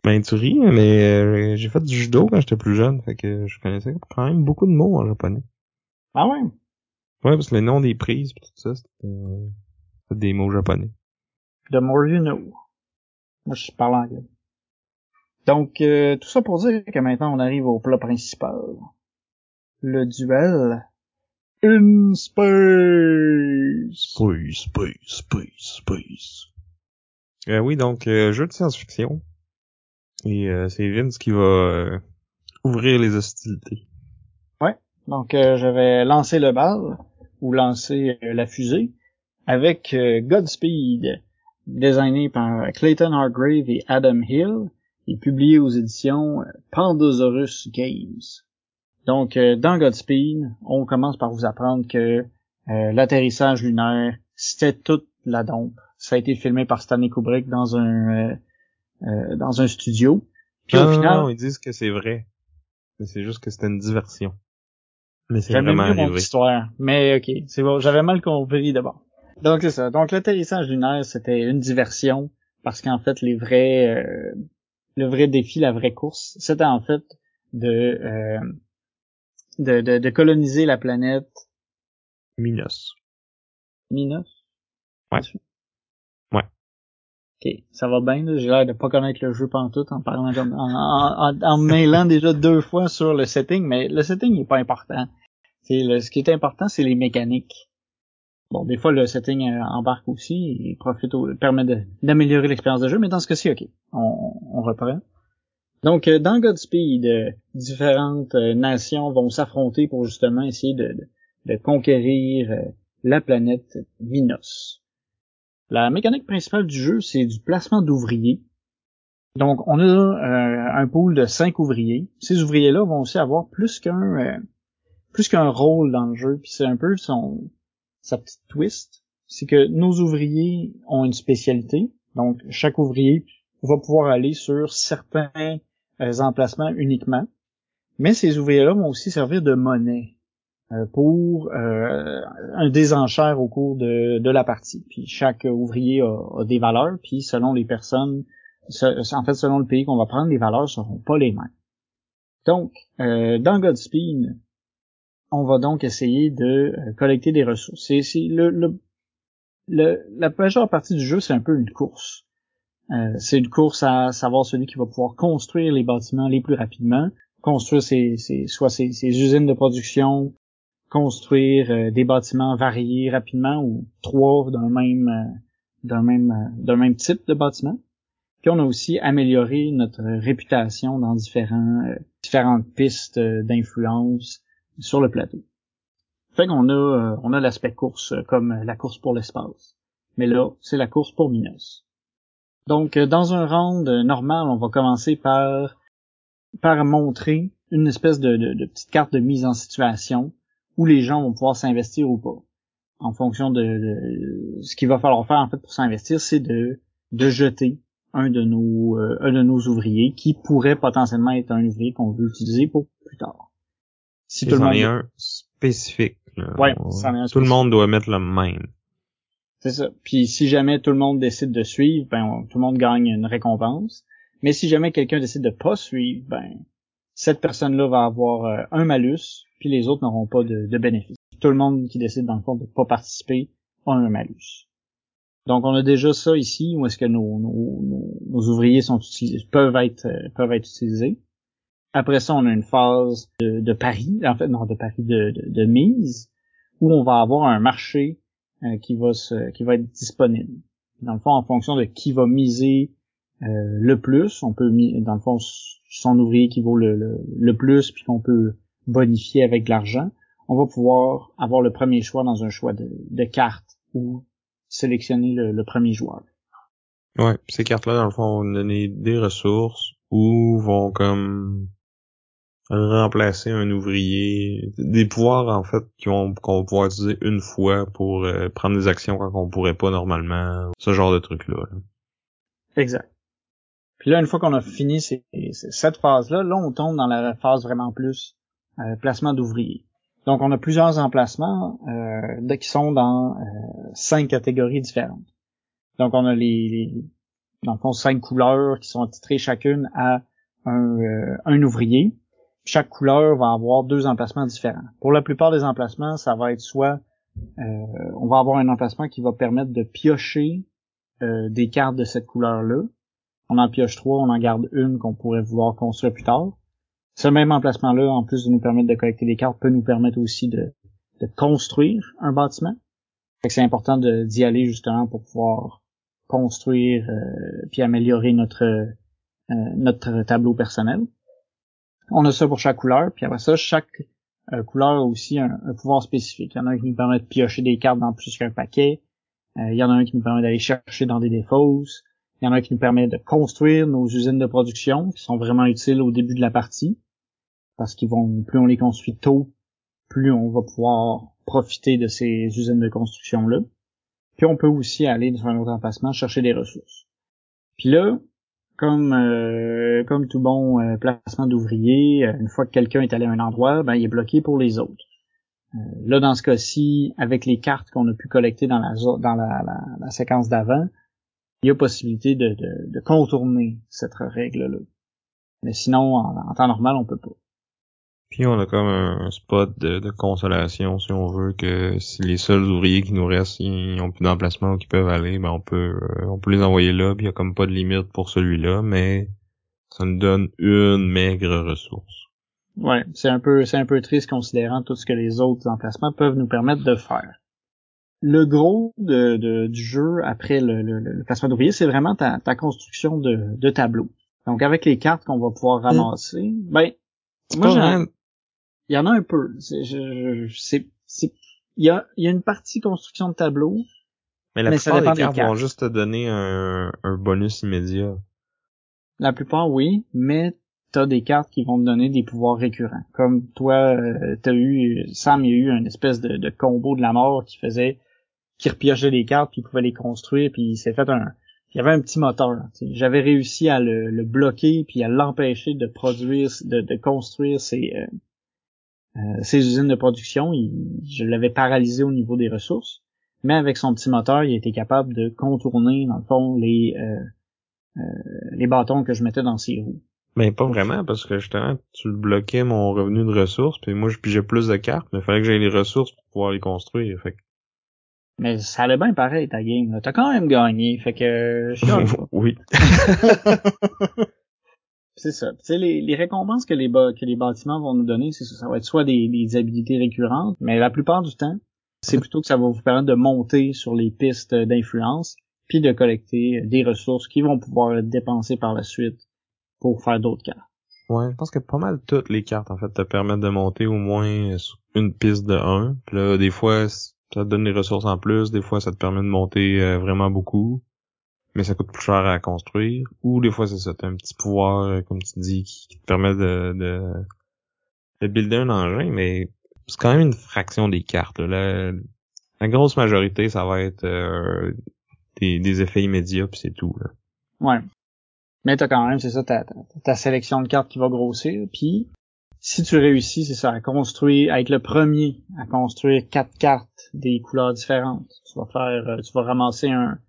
Ben tu ris, mais euh, j'ai fait du judo quand j'étais plus jeune, fait que je connaissais quand même beaucoup de mots en japonais. Ah ouais? Ouais, parce que les noms des prises pis tout ça, c'était des mots japonais. The more you know. Moi, je parle anglais. Donc, euh, tout ça pour dire que maintenant, on arrive au plat principal. Le duel In space. Space, space, space, space. Euh, oui, donc euh, jeu de science-fiction. Et euh, c'est Vince qui va euh, ouvrir les hostilités. Ouais. Donc je vais lancer le bal ou lancer la fusée avec Godspeed, designé par Clayton Hargrave et Adam Hill et publié aux éditions Pandosaurus Games. Donc, euh, dans Godspeed, on commence par vous apprendre que euh, l'atterrissage lunaire, c'était toute la dompe. Ça a été filmé par Stanley Kubrick dans un euh, dans un studio. Puis au final, non, ils disent que c'est vrai, mais c'est juste que c'était une diversion. Mais c'est vraiment arrivé. Mon histoire, mais ok, c'est bon, j'avais mal compris d'abord. Donc c'est ça. Donc l'atterrissage lunaire, c'était une diversion parce qu'en fait les vrais le vrai défi, la vraie course, c'était en fait de de, de, de coloniser la planète Minos. Minos? Ouais. Ouais. Ok, ça va bien, j'ai l'air de pas connaître le jeu pantoute en parlant comme, en, en, en, mêlant [laughs] déjà deux fois sur le setting, mais le setting n'est pas important. C'est le, ce qui est important, c'est les mécaniques. Bon, des fois, le setting euh, embarque aussi et profite au, permet d'améliorer l'expérience de jeu, mais dans ce cas-ci, ok, on, on reprend. Donc, euh, dans Godspeed, euh, différentes euh, nations vont s'affronter pour justement essayer de, conquérir la planète Minos. La mécanique principale du jeu, c'est du placement d'ouvriers. Donc, on a un pool de cinq ouvriers. Ces ouvriers-là vont aussi avoir plus qu'un plus qu'un rôle dans le jeu. Puis c'est un peu son sa petite twist, c'est que nos ouvriers ont une spécialité. Donc, chaque ouvrier va pouvoir aller sur certains euh, emplacements uniquement. Mais ces ouvriers-là vont aussi servir de monnaie euh, pour euh, un désenchère au cours de, la partie. Puis chaque ouvrier a, des valeurs, puis selon les personnes, en fait selon le pays qu'on va prendre, les valeurs seront pas les mêmes. Donc, dans Godspeed, on va donc essayer de collecter des ressources. C'est la majeure partie du jeu, c'est un peu une course. Euh, c'est une course à savoir celui qui va pouvoir construire les bâtiments les plus rapidement, construire ses, soit ses, usines de production, construire euh, des bâtiments variés rapidement ou trois d'un même euh, d'un même d'un même type de bâtiment. Puis on a aussi amélioré notre réputation dans différents différentes pistes d'influence sur le plateau. Fait qu'on a on a l'aspect course comme la course pour l'espace. Mais là, c'est la course pour Minos. Donc, euh, dans un round normal, on va commencer par, par montrer une espèce de, de, petite carte de mise en situation où les gens vont pouvoir s'investir ou pas. En fonction de, ce qu'il va falloir faire en fait pour s'investir, c'est de, de jeter un de nos euh, un de nos ouvriers qui pourrait potentiellement être un ouvrier qu'on veut utiliser pour plus tard. Si tout le monde un spécifique. Ouais, tout le monde doit mettre le même. C'est ça. Puis si jamais tout le monde décide de suivre, ben tout le monde gagne une récompense. Mais si jamais quelqu'un décide de pas suivre, ben cette personne-là va avoir euh, un malus, puis les autres n'auront pas de, de bénéfice. Tout le monde qui décide dans le fond de pas participer a un malus. Donc on a déjà ça ici où est-ce que nos, nos, nos, ouvriers sont utilisés, peuvent être euh, peuvent être utilisés. Après ça, on a une phase de, pari, en fait non de pari de mise, où on va avoir un marché euh, qui va se, qui va être disponible. Dans le fond, en fonction de qui va miser euh, le plus, on peut dans le fond son ouvrier qui vaut le, le, plus puis qu'on peut bonifier avec de l'argent, on va pouvoir avoir le premier choix dans un choix de, de cartes ou sélectionner le, le premier joueur. Ouais, ces cartes-là, dans le fond, vont donner des ressources ou vont comme remplacer un ouvrier, des pouvoirs en fait qu'on va pouvoir utiliser une fois pour euh, prendre des actions quand on pourrait pas normalement, ce genre de truc là. Exact. Puis là, une fois qu'on a fini cette phase-là, là, on tombe dans la phase vraiment plus euh, placement d'ouvriers. Donc, on a plusieurs emplacements euh, qui sont dans euh, cinq catégories différentes. Donc, on a les, les, dans le cinq couleurs qui sont titrées chacune à un ouvrier chaque couleur va avoir deux emplacements différents. Pour la plupart des emplacements, ça va être soit euh, on va avoir un emplacement qui va permettre de piocher euh, des cartes de cette couleur-là. On en pioche trois, on en garde une qu'on pourrait vouloir construire plus tard. Ce même emplacement-là, en plus de nous permettre de collecter des cartes, peut nous permettre aussi de, construire un bâtiment. c'est important d'y aller justement pour pouvoir construire euh, puis améliorer notre notre tableau personnel. On a ça pour chaque couleur, puis après ça, chaque euh, couleur a aussi un, pouvoir spécifique. Il y en a un qui nous permet de piocher des cartes dans plus qu'un paquet. Euh, il y en a un qui nous permet d'aller chercher dans des défausses. Il y en a un qui nous permet de construire nos usines de production, qui sont vraiment utiles au début de la partie. Parce qu'ils vont, plus on les construit tôt, plus on va pouvoir profiter de ces usines de construction-là. Puis on peut aussi aller dans un autre emplacement chercher des ressources. Puis là, comme euh, comme tout bon euh, placement d'ouvrier, euh, une fois que quelqu'un est allé à un endroit, ben il est bloqué pour les autres. là, dans ce cas-ci, avec les cartes qu'on a pu collecter dans la dans la, la, séquence d'avant, il y a possibilité de, de, contourner cette règle-là. Mais sinon, en, en, temps normal, on peut pas. Puis on a comme un spot de, consolation si on veut que si les seuls ouvriers qui nous restent ils ont plus d'emplacement où ils peuvent aller, ben on peut euh, on peut les envoyer là, puis il y a comme pas de limite pour celui-là, mais ça nous donne une maigre ressource. Ouais, c'est un peu c'est un peu triste considérant tout ce que les autres emplacements peuvent nous permettre de faire. Le gros de, du jeu après le, le, placement d'ouvriers, c'est vraiment ta, ta construction de, de tableaux. Donc avec les cartes qu'on va pouvoir ramasser, ben C'est moi pas j'ai il y en a un peu. C'est je- je- c'est c'est il y a il y a une partie construction de tableau. Mais la mais ça plupart dépend des des cartes, vont juste te donner un, un bonus immédiat. La plupart oui, mais t'as des cartes qui vont te donner des pouvoirs récurrents. Comme toi, euh, t'as eu Sam, il y a eu une espèce de, de combo de la mort qui faisait qui repiochait les cartes puis il pouvait les construire puis il s'est fait un il y avait un petit moteur. J'avais réussi à le, le bloquer puis à l'empêcher de produire de, de construire ses euh, ses usines de production. Il- je l'avais paralysé au niveau des ressources, mais avec son petit moteur, il était capable de contourner dans le fond les euh, euh, les bâtons que je mettais dans ses roues. Mais pas vraiment, parce que justement, tu bloquais mon revenu de ressources, puis moi, je pigeais plus de cartes, mais il fallait que j'aie les ressources pour pouvoir les construire. Fait que- Mais ça allait bien pareil ta game. T'as quand même gagné, fait que euh, je [laughs] oui. [laughs] C'est ça. Tu sais, les, récompenses que les, bâtiments vont nous donner, c'est ça. Ça va être soit des, des habilités récurrentes, mais la plupart du temps, c'est plutôt que ça va vous permettre de monter sur les pistes d'influence, puis de collecter des ressources qui vont pouvoir être dépensées par la suite pour faire d'autres cartes. Ouais, je pense que pas mal toutes les cartes, en fait, te permettent de monter au moins une piste de 1. Puis là, des fois, ça te donne des ressources en plus, des fois, ça te permet de monter euh, vraiment beaucoup, mais ça coûte plus cher à construire. Ou des fois, c'est ça, t'as un petit pouvoir, euh, comme tu dis, qui, te permet de, de, de builder un engin, mais c'est quand même une fraction des cartes. La, la grosse majorité, ça va être euh, des, des effets immédiats, puis c'est tout. Là. Ouais. Mais t'as quand même, c'est ça, ta, ta, ta sélection de cartes qui va grossir. Puis, si tu réussis, c'est ça, à construire, à être le premier à construire quatre cartes des couleurs différentes, tu vas faire, euh, tu vas ramasser un,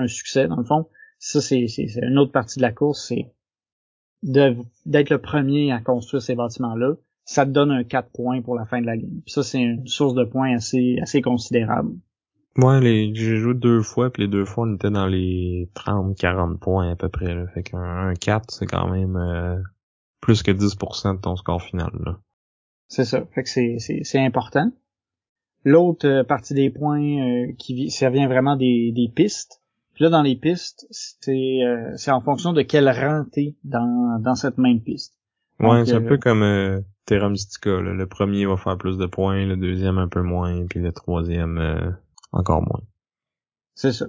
un succès dans le fond. Ça, c'est, c'est, c'est une autre partie de la course, c'est d'être le premier à construire ces bâtiments-là. Ça te donne un 4 points pour la fin de la game. Puis ça, c'est une source de points assez, assez considérable. Ouais, les, j'ai joué deux fois, puis les deux fois, on était dans les 30-40 points à peu près. Là. Fait qu'un un 4, c'est quand même euh, plus que 10% de ton score final. Là. C'est ça. Fait que c'est, c'est, c'est important. L'autre euh, partie des points euh, qui ça vient vraiment des, des pistes. Puis là, dans les pistes, c'est, euh, c'est en fonction de quel rang t'es dans, dans cette même piste. Ouais, c'est un euh, peu comme euh, Terra Mystica. Là. Le premier va faire plus de points, le deuxième un peu moins, puis le troisième euh, encore moins. C'est ça.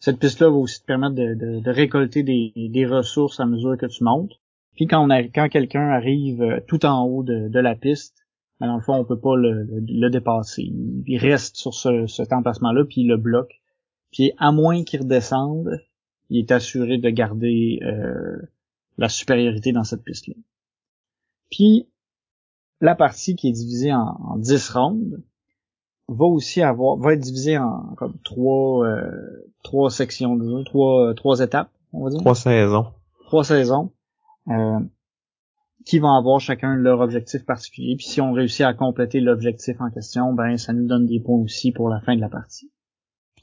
Cette piste-là va aussi te permettre de, de, de récolter des, des ressources à mesure que tu montes. Puis quand on a, quand quelqu'un arrive euh, tout en haut de, de la piste, ben dans le fond, on peut pas le, le, le dépasser. Il, il reste sur ce, cet emplacement-là, puis il le bloque. Puis à moins qu'il redescende, il est assuré de garder euh, la supériorité dans cette piste-là. Puis la partie qui est divisée en, en 10 rondes va aussi avoir va être divisée en comme trois euh, trois sections de jeu, trois trois étapes, on va dire, Trois saisons. trois saisons euh, qui vont avoir chacun leur objectif particulier. Puis si on réussit à compléter l'objectif en question, ben ça nous donne des points aussi pour la fin de la partie.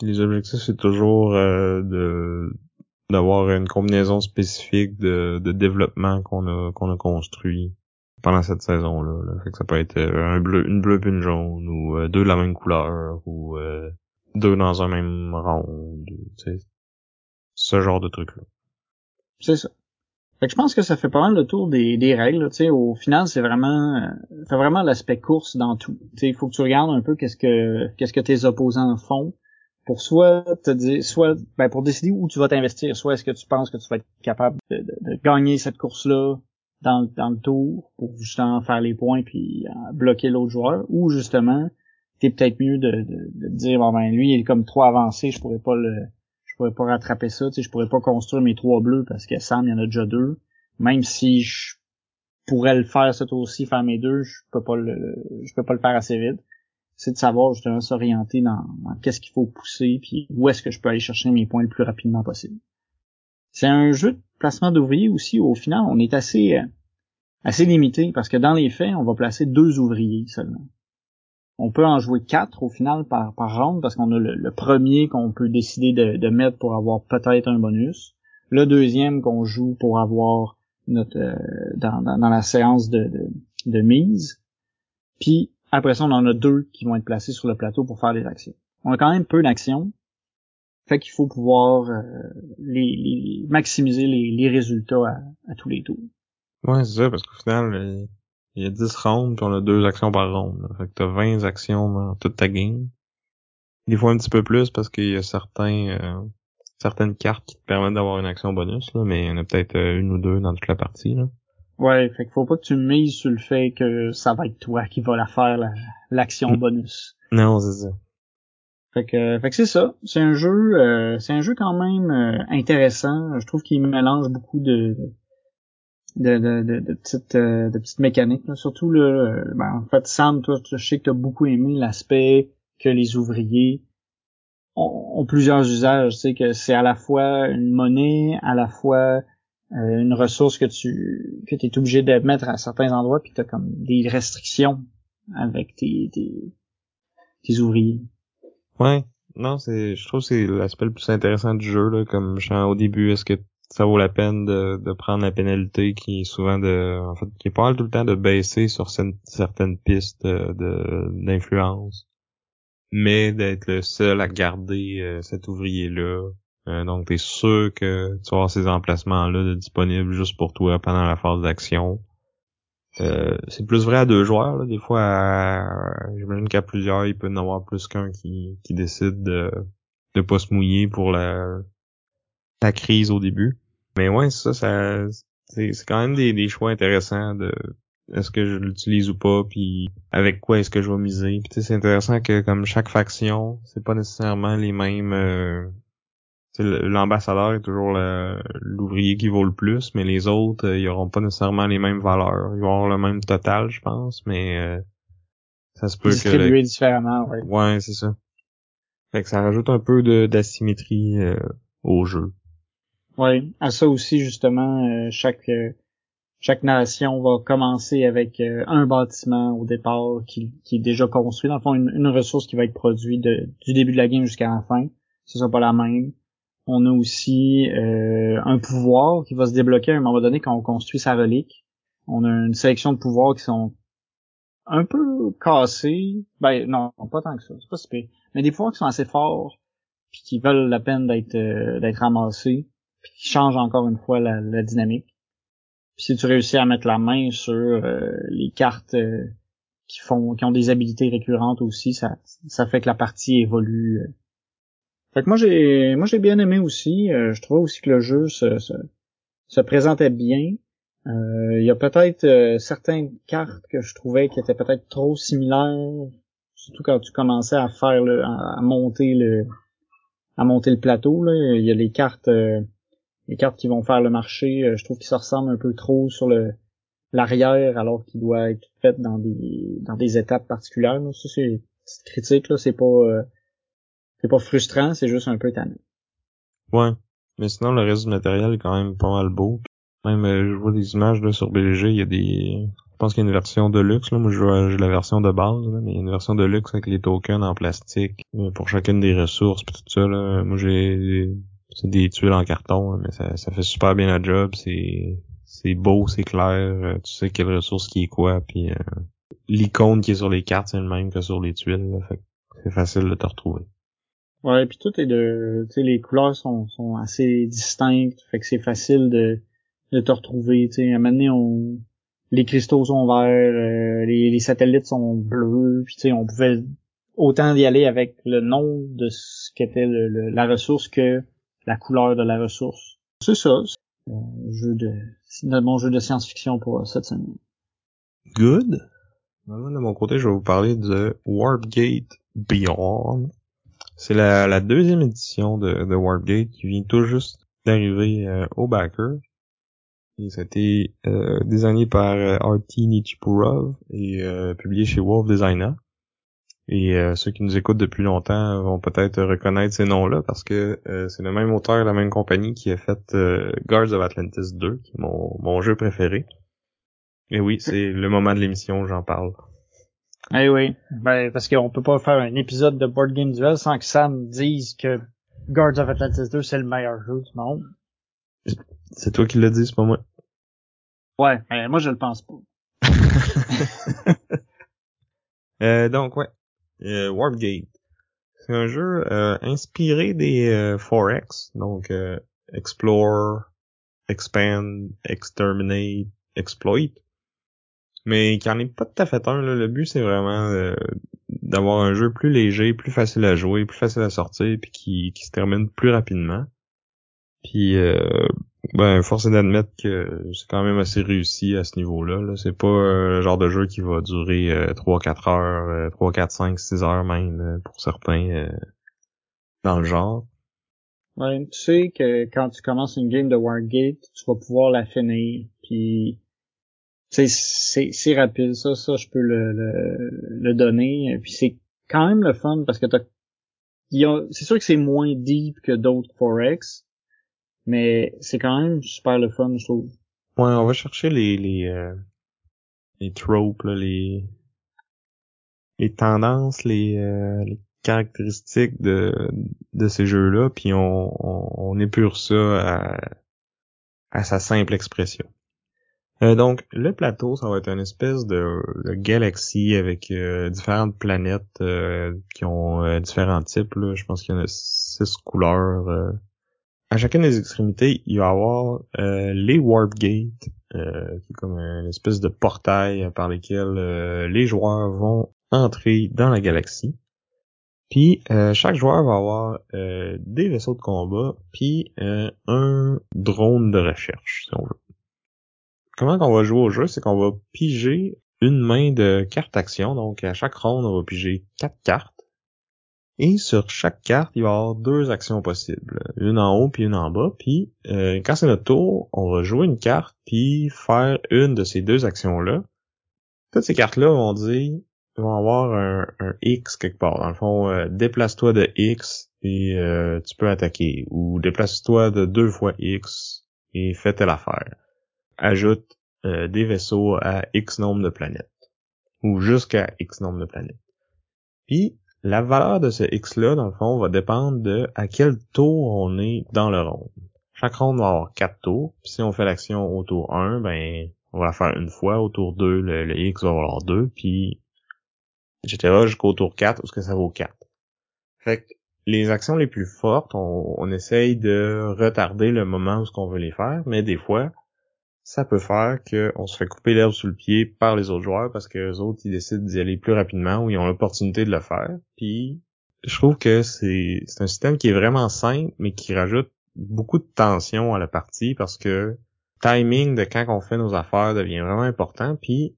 Les objectifs, c'est toujours euh, de d'avoir une combinaison spécifique de, de développement qu'on a qu'on a construit pendant cette saison-là. Là. Fait que ça peut être euh, un bleu, une bleue puis une jaune, ou euh, deux de la même couleur, ou euh, deux dans un même rond. Ce genre de truc-là. C'est ça. Fait que je pense que ça fait pas mal le tour des, des règles. là. Tu sais, au final, c'est vraiment, euh, c'est vraiment l'aspect course dans tout. Tu sais, il faut que tu regardes un peu qu'est-ce que qu'est-ce que tes opposants font pour soit te dire, soit ben pour décider où tu vas t'investir. Soit est-ce que tu penses que tu vas être capable de, de- de gagner cette course-là dans, dans le tour pour justement faire les points puis euh, bloquer l'autre joueur, ou justement t'es peut-être mieux de, de, de dire bon ben lui il est comme trop avancé, je pourrais pas le je pourrais pas rattraper ça, tu sais, je pourrais pas construire mes trois bleus parce que Sam, il y en a déjà deux. Même si je pourrais le faire ce tour-ci, faire mes deux, je peux pas le, je peux pas le faire assez vite. C'est de savoir justement s'orienter dans, dans qu'est-ce qu'il faut pousser puis où est-ce que je peux aller chercher mes points le plus rapidement possible. C'est un jeu de placement d'ouvriers aussi. Au final, on est assez, euh, assez limité parce que dans les faits, on va placer deux ouvriers seulement. On peut en jouer quatre au final par, par round parce qu'on a le, premier qu'on peut décider de, mettre pour avoir peut-être un bonus. Le deuxième qu'on joue pour avoir notre euh, dans, dans, dans la séance de, de, de mise. Puis après ça, on en a deux qui vont être placés sur le plateau pour faire des actions. On a quand même peu d'actions, Fait qu'il faut pouvoir euh, les, les, maximiser les, les résultats à, tous les tours. Ouais, c'est ça, parce qu'au final, il y a 10 rounds, puis on a deux actions par round. Fait que t'as 20 actions dans toute ta game. Des fois un petit peu plus parce qu'il y a certains euh, certaines cartes qui te permettent d'avoir une action bonus, mais il y en a peut-être euh, une ou deux dans toute la partie. Là. Ouais, fait qu'il faut pas que tu mises sur le fait que ça va être toi qui va la faire, l'action mm. bonus. Non, c'est ça. Fait que, fait que c'est ça. C'est un jeu, euh, c'est un jeu quand même intéressant. Je trouve qu'il mélange beaucoup de, de, de, de, de petites, de petites mécaniques. Surtout là, ben, en fait, Sam, toi, je sais que t'as beaucoup aimé l'aspect que les ouvriers ont, plusieurs usages. Tu sais que c'est à la fois une monnaie, à la fois euh, une ressource que tu que es obligé de mettre à certains endroits, puis tu comme des restrictions avec tes, tes, ouvriers. Ouais, non, c'est je trouve que c'est l'aspect le plus intéressant du jeu, là, comme je au début, est-ce que ça vaut la peine de, de prendre la pénalité qui est souvent de en fait qui pas tout le temps de baisser sur certaines pistes de d'influence mais d'être le seul à garder euh, cet ouvrier-là. Euh, donc, t'es sûr que tu vas avoir ces emplacements-là disponibles juste pour toi pendant la phase d'action. Euh, c'est plus vrai à deux joueurs. Là. Des fois, j'imagine qu'à plusieurs, il peut y en avoir plus qu'un qui, qui décide de de pas se mouiller pour la, la crise au début. Mais ouais, ça, ça c'est quand même des, des choix intéressants de est-ce que je l'utilise ou pas, puis avec quoi est-ce que je vais miser. C'est intéressant que comme chaque faction, c'est pas nécessairement les mêmes. Euh, l'ambassadeur est toujours l'ouvrier qui vaut le plus, mais les autres, euh, ils auront pas nécessairement les mêmes valeurs. Ils vont avoir le même total, je pense, mais euh, ça se peut que. différemment, ouais. Ouais, c'est ça. Fait que ça rajoute un peu d'asymétrie au jeu. Ouais, à ça aussi justement, chaque chaque nation va commencer avec euh, un bâtiment au départ qui, est déjà construit. Dans le fond, une, ressource qui va être produite du début de la game jusqu'à la fin. Ce sera pas la même. On a aussi euh, un pouvoir qui va se débloquer à un moment donné quand on construit sa relique. On a une sélection de pouvoirs qui sont un peu cassés. Ben non, pas tant que ça, c'est pas si Mais des pouvoirs qui sont assez forts puis qui valent la peine d'être euh, d'être ramassés, puis qui changent encore une fois la dynamique si tu réussis à mettre la main sur euh, les cartes euh, qui font qui ont des habilités récurrentes aussi, ça ça fait que la partie évolue. Euh. Fait que moi j'ai moi j'ai bien aimé aussi. je trouvais aussi que le jeu se, se, se présentait bien. Il y a peut-être certaines cartes que je trouvais qui étaient peut-être trop similaires, surtout quand tu commençais à faire le à, monter le à monter le plateau. Là. Il y a les cartes les cartes qui vont faire le marché, euh, je trouve qu'ils se ressemblent un peu trop sur le l'arrière alors qu'il doit être fait dans des dans des étapes particulières. Ça c'est une critique là, c'est pas euh, c'est pas frustrant, c'est juste un peu tannant. Ouais, mais sinon le reste du matériel est quand même pas mal beau. Même euh, je vois des images là sur BG, il y a des je pense qu'il y a une version de luxe là, moi j'ai la version de base mais il y a une version de luxe avec les tokens en plastique pour chacune des ressources puis tout ça là. Moi j'ai c'est des tuiles en carton, mais ça, ça fait super bien la job. C'est c'est beau, c'est clair. Euh, tu sais quelle ressource qui est quoi. Puis euh, l'icône qui est sur les cartes, c'est le même que sur les tuiles. fait c'est facile de te retrouver. Ouais, puis tout est de, tu sais, les couleurs sont, sont assez distinctes, fait que c'est facile de, de te retrouver. Tu sais, à un moment on, les cristaux sont verts, euh, les, les, satellites sont bleus, puis tu sais, on pouvait autant y aller avec le nom de ce qu'était le, la ressource que la couleur de la ressource. C'est ça. Un jeu de, mon jeu de science-fiction pour euh, cette semaine. Good. Moi, de mon côté, je vais vous parler de Warpgate Beyond. C'est la, deuxième édition de, de Warpgate qui vient tout juste d'arriver euh, au backer. Et ça a été euh, designé par euh, Artie Nichipurov et publié chez Wolf Designer. Et euh, ceux qui nous écoutent depuis longtemps vont peut-être reconnaître ces noms-là parce que euh, c'est le même auteur, la même compagnie qui a fait euh, Guards of Atlantis 2, qui est mon, mon jeu préféré. Et oui, c'est le moment de l'émission où j'en parle. Eh oui, ben, parce qu'on peut pas faire un épisode de Board Game Duel sans que Sam dise que Guards of Atlantis 2 c'est le meilleur jeu du monde. C'est toi qui le dis, c'est pas moi. Ouais, mais moi je le pense pas. [laughs] euh, donc ouais, euh, Warpgate. C'est un jeu euh, inspiré des euh, 4X, donc euh, Explore, Expand, Exterminate, Exploit, mais qui en est pas tout à fait un. Là. Le but, c'est vraiment euh, d'avoir un jeu plus léger, plus facile à jouer, plus facile à sortir, puis qui, qui se termine plus rapidement. Puis, euh, ben, force est d'admettre que c'est quand même assez réussi à ce niveau-là. -là, c'est pas euh, le genre de jeu qui va durer 3-4 heures, 3, 4, 5, 6 heures même, pour certains, dans le genre. Ouais, tu sais que quand tu commences une game de Wargate, tu vas pouvoir la finir, puis c'est rapide ça ça je peux le le, le donner. Puis c'est quand même le fun parce que t'as c'est sûr que c'est moins deep que d'autres forex mais c'est quand même super le fun je trouve. Ouais on va chercher les les euh, les tropes là, les les tendances les, euh, les caractéristiques de de ces jeux là puis on, on, on épure ça à à sa simple expression euh, donc, le plateau, ça va être une espèce de, galaxie avec euh, différentes planètes euh, qui ont différents types. Je pense qu'il y en a six couleurs. À chacune des extrémités, il va y avoir les Warp Gates, qui est comme une espèce de portail par lesquels les joueurs vont entrer dans la galaxie. Puis chaque joueur va avoir des vaisseaux de combat, puis un drone de recherche, si on veut comment on va jouer au jeu, c'est qu'on va piger une main de carte action. Donc, à chaque ronde, on va piger quatre cartes. Et sur chaque carte, il va y avoir deux actions possibles. Une en haut puis une en bas. Puis, euh, quand c'est notre tour, on va jouer une carte puis faire une de ces deux actions-là. Toutes ces cartes-là vont dire, vont avoir un, X quelque part. Dans le fond, euh, déplace-toi de X et euh, tu peux attaquer. Ou déplace-toi de deux fois X et fais telle affaire ajoute euh, des vaisseaux à X nombre de planètes. Ou jusqu'à X nombre de planètes. Puis, la valeur de ce X-là, dans le fond, va dépendre de à quel tour on est dans le ronde. Chaque ronde va avoir quatre tours. Puis si on fait l'action au tour 1, ben, on va faire une fois. Au tour 2, le, X va avoir 2. Puis, etc. jusqu'au tour 4, où ce que ça vaut 4. Fait que les actions les plus fortes, on, on essaye de retarder le moment où ce qu'on veut les faire, mais des fois, ça peut faire qu'on se fait couper l'herbe sous le pied par les autres joueurs parce que les autres ils décident d'y aller plus rapidement ou ils ont l'opportunité de le faire. Puis je trouve que c'est c'est un système qui est vraiment simple mais qui rajoute beaucoup de tension à la partie parce que timing de quand on fait nos affaires devient vraiment important. Puis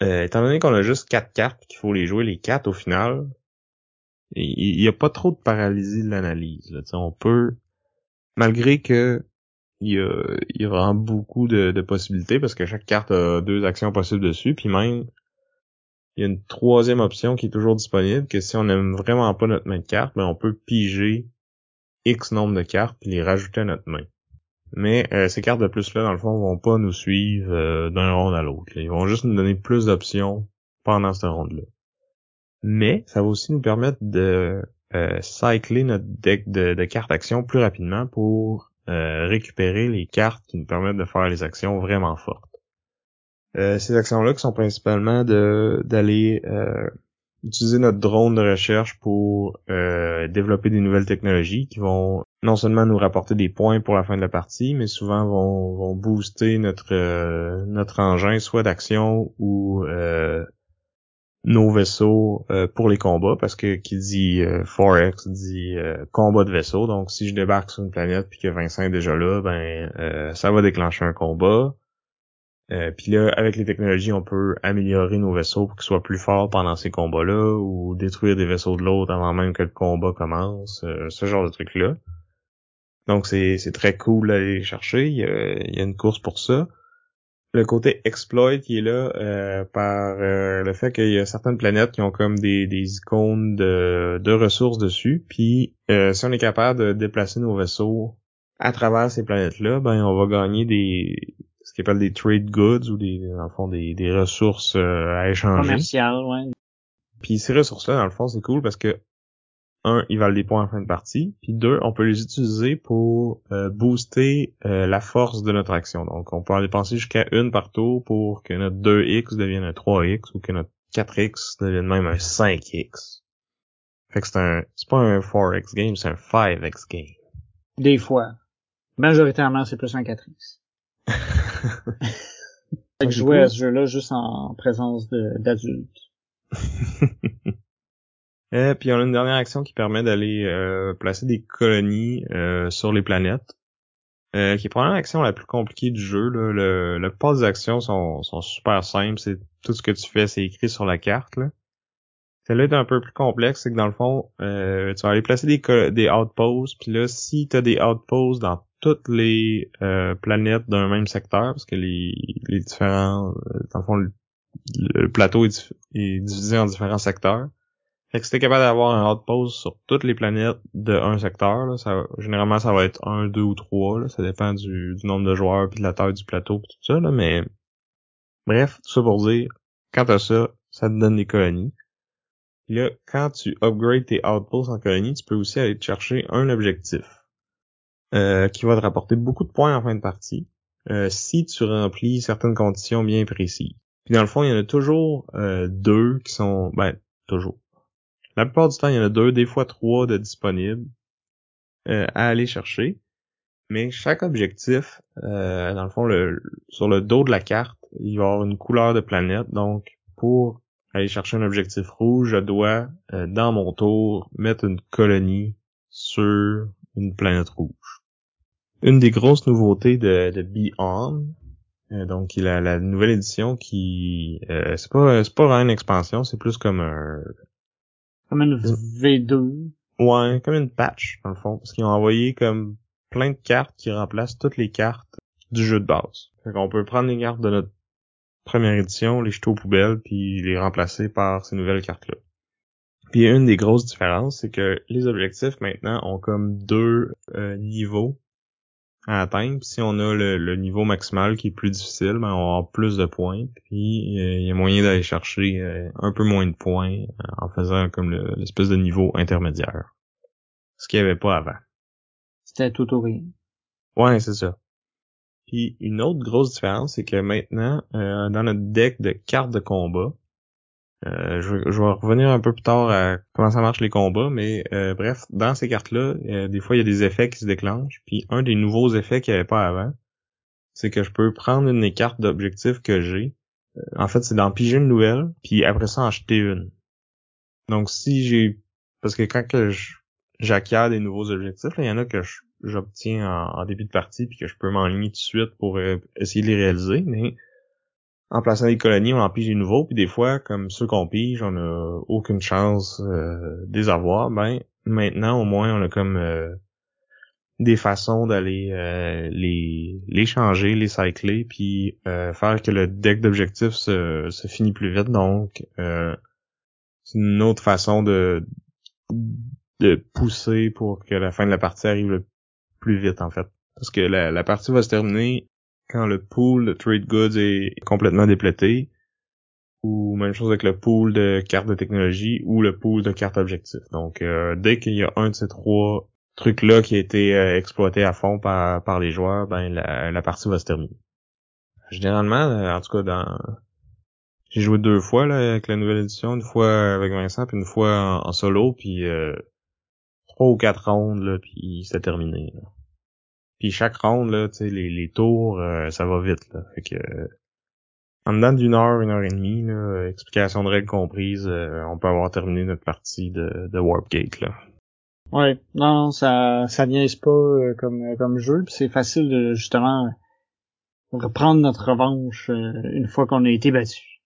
euh, étant donné qu'on a juste quatre cartes qu'il faut les jouer les quatre au final, il n'y a pas trop de paralysie de l'analyse. On peut malgré que il y a, il y beaucoup de, de, possibilités parce que chaque carte a deux actions possibles dessus, puis même il y a une troisième option qui est toujours disponible, que si on n'aime vraiment pas notre main de carte, ben on peut piger X nombre de cartes puis les rajouter à notre main. Mais euh, ces cartes de plus là, dans le fond, vont pas nous suivre euh, d'un round à l'autre. Ils vont juste nous donner plus d'options pendant cette ronde-là. Mais ça va aussi nous permettre de euh, cycler notre deck de, de cartes action plus rapidement pour euh, récupérer les cartes qui nous permettent de faire les actions vraiment fortes. Euh, ces actions-là qui sont principalement de d'aller euh, utiliser notre drone de recherche pour développer des nouvelles technologies qui vont non seulement nous rapporter des points pour la fin de la partie, mais souvent vont, vont booster notre notre engin soit d'action ou nos vaisseaux euh, pour les combats parce que qui dit euh, Forex dit euh, combat de vaisseau donc si je débarque sur une planète puis que Vincent est déjà là ben euh, ça va déclencher un combat. Puis là avec les technologies on peut améliorer nos vaisseaux pour qu'ils soient plus forts pendant ces combats là ou détruire des vaisseaux de l'autre avant même que le combat commence ce genre de trucs là donc c'est c'est très cool d'aller chercher. Il y a une course pour ça le côté exploit qui est là euh, par euh, le fait qu'il y a certaines planètes qui ont comme des, des icônes de, de ressources dessus. Puis euh, si on est capable de déplacer nos vaisseaux à travers ces planètes-là, ben on va gagner des ce qu'ils appellent des trade goods ou des dans le fond des, des ressources à échanger. Commerciales, ouais. Puis ces ressources-là, dans le fond, c'est cool parce que un, ils valent des points en fin de partie, puis deux, on peut les utiliser pour euh, booster euh, la force de notre action. Donc, on peut en dépenser jusqu'à une par tour pour que notre 2x devienne un 3x ou que notre 4x devienne même un 5x. Fait que c'est un, c'est pas un 4X game, c'est un 5X game. Des fois. Majoritairement, c'est plus un 4X. [laughs] fait que je jouais à ce jeu-là juste en présence d'adultes. [laughs] Et puis on a une dernière action qui permet d'aller euh, placer des colonies euh, sur les planètes. Euh, qui est probablement l'action la plus compliquée du jeu. Là. Le, plupart des actions sont, sont super simples. C'est tout ce que tu fais, c'est écrit sur la carte. Là. Celle-là est un peu plus complexe, c'est que dans le fond, euh, tu vas aller placer des, des outposts, puis là, si tu as des outposts dans toutes les euh, planètes d'un même secteur, parce que les, les différents, euh, dans le fond, le, plateau est, divisé en différents secteurs. Fait que si t'es capable d'avoir un outpost sur toutes les planètes de un secteur, là, ça, généralement ça va être un, deux ou trois, là, ça dépend du, du nombre de joueurs puis de la taille du plateau pis tout ça, là, mais bref, tout ça pour dire, quand t'as ça, ça te donne des colonies là, quand tu upgrades tes outposts en colonie, tu peux aussi aller te chercher un objectif euh, qui va te rapporter beaucoup de points en fin de partie euh, si tu remplis certaines conditions bien précises. Puis dans le fond, il y en a toujours euh, deux qui sont... Ben, toujours. La plupart du temps, il y en a deux, des fois trois de disponibles à aller chercher. Mais chaque objectif, dans le fond, sur le dos de la carte, il va y avoir une couleur de planète. Donc, pour aller chercher un objectif rouge, je dois, euh, dans mon tour, mettre une colonie sur une planète rouge. Une des grosses nouveautés de, de Beyond, euh, donc il a la nouvelle édition qui euh, c'est c'est pas vraiment une expansion, c'est plus comme un comme une V2. Ouais, comme une patch dans le fond, parce qu'ils ont envoyé comme plein de cartes qui remplacent toutes les cartes du jeu de base. Fait qu'on peut prendre les cartes de notre première édition, les jeter aux poubelles, puis les remplacer par ces nouvelles cartes-là. Puis une des grosses différences, c'est que les objectifs maintenant ont comme deux euh, niveaux à atteindre. Puis si on a le, niveau maximal qui est plus difficile, ben on a plus de points. Puis euh, il y a moyen d'aller chercher euh, un peu moins de points en faisant comme l'espèce de niveau intermédiaire. Ce qu'il n'y avait pas avant. C'était tout ou rien. Ouais, c'est ça. Puis une autre grosse différence, c'est que maintenant, euh, dans notre deck de cartes de combat, euh, je, vais revenir un peu plus tard à comment ça marche les combats, mais euh, bref, dans ces cartes-là, des fois il y a des effets qui se déclenchent. Puis un des nouveaux effets qu'il n'y avait pas avant, c'est que je peux prendre une des cartes d'objectifs que j'ai. en fait, c'est d'en piger une nouvelle, puis après ça en acheter une. Donc si j'ai... Parce que quand que j'acquiers des nouveaux objectifs, il y en a que je j'obtiens en, début de partie puis que je peux m'enligner tout de suite pour euh, essayer de les réaliser, mais en plaçant des colonies, on en pige des nouveaux, puis des fois, comme ceux qu'on pige, on a aucune chance euh, de les avoir, ben maintenant au moins on a comme euh, des façons d'aller les, les changer, les cycler, puis faire que le deck d'objectifs se, se finit plus vite. Donc c'est une autre façon de de pousser pour que la fin de la partie arrive le plus vite en fait. Parce que la, la partie va se terminer quand le pool de trade goods est complètement déplété, ou même chose avec le pool de cartes de technologie ou le pool de cartes objectifs. Donc euh, dès qu'il y a un de ces trois trucs là qui a été euh, exploité à fond par, les joueurs, ben la, partie va se terminer. Généralement, euh, en tout cas dans j'ai joué deux fois là avec la nouvelle édition, une fois avec Vincent puis une fois en, solo puis trois ou quatre rondes là puis c'est terminé. Puis chaque ronde, là, tu sais, les, les tours, euh, ça va vite, là. Fait que en dedans d'une heure, une heure et demie, là, explication de règles comprises, euh, on peut avoir terminé notre partie de, de Warpgate, là. Ouais, non, ça ça niaise pas euh, comme comme jeu, puis c'est facile de justement reprendre notre revanche une fois qu'on a été battu.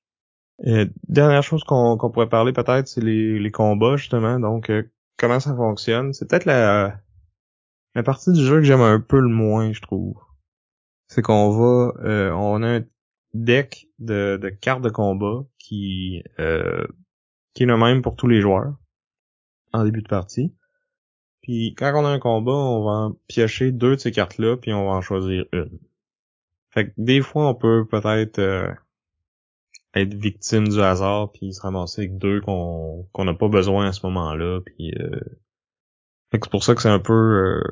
dernière chose qu'on qu'on pourrait parler peut-être, c'est les, les combats justement. Donc comment ça fonctionne? C'est peut-être la la partie du jeu que j'aime un peu le moins, je trouve, c'est qu'on va, euh, on a un deck de, cartes de combat qui, euh, qui est le même pour tous les joueurs en début de partie. Puis quand on a un combat, on va piocher deux de ces cartes-là, puis on va en choisir une. Fait que des fois, on peut peut-être euh, être victime du hasard, puis se ramasser avec deux qu'on qu'on n'a pas besoin à ce moment-là, puis euh, c'est pour ça que c'est un peu euh,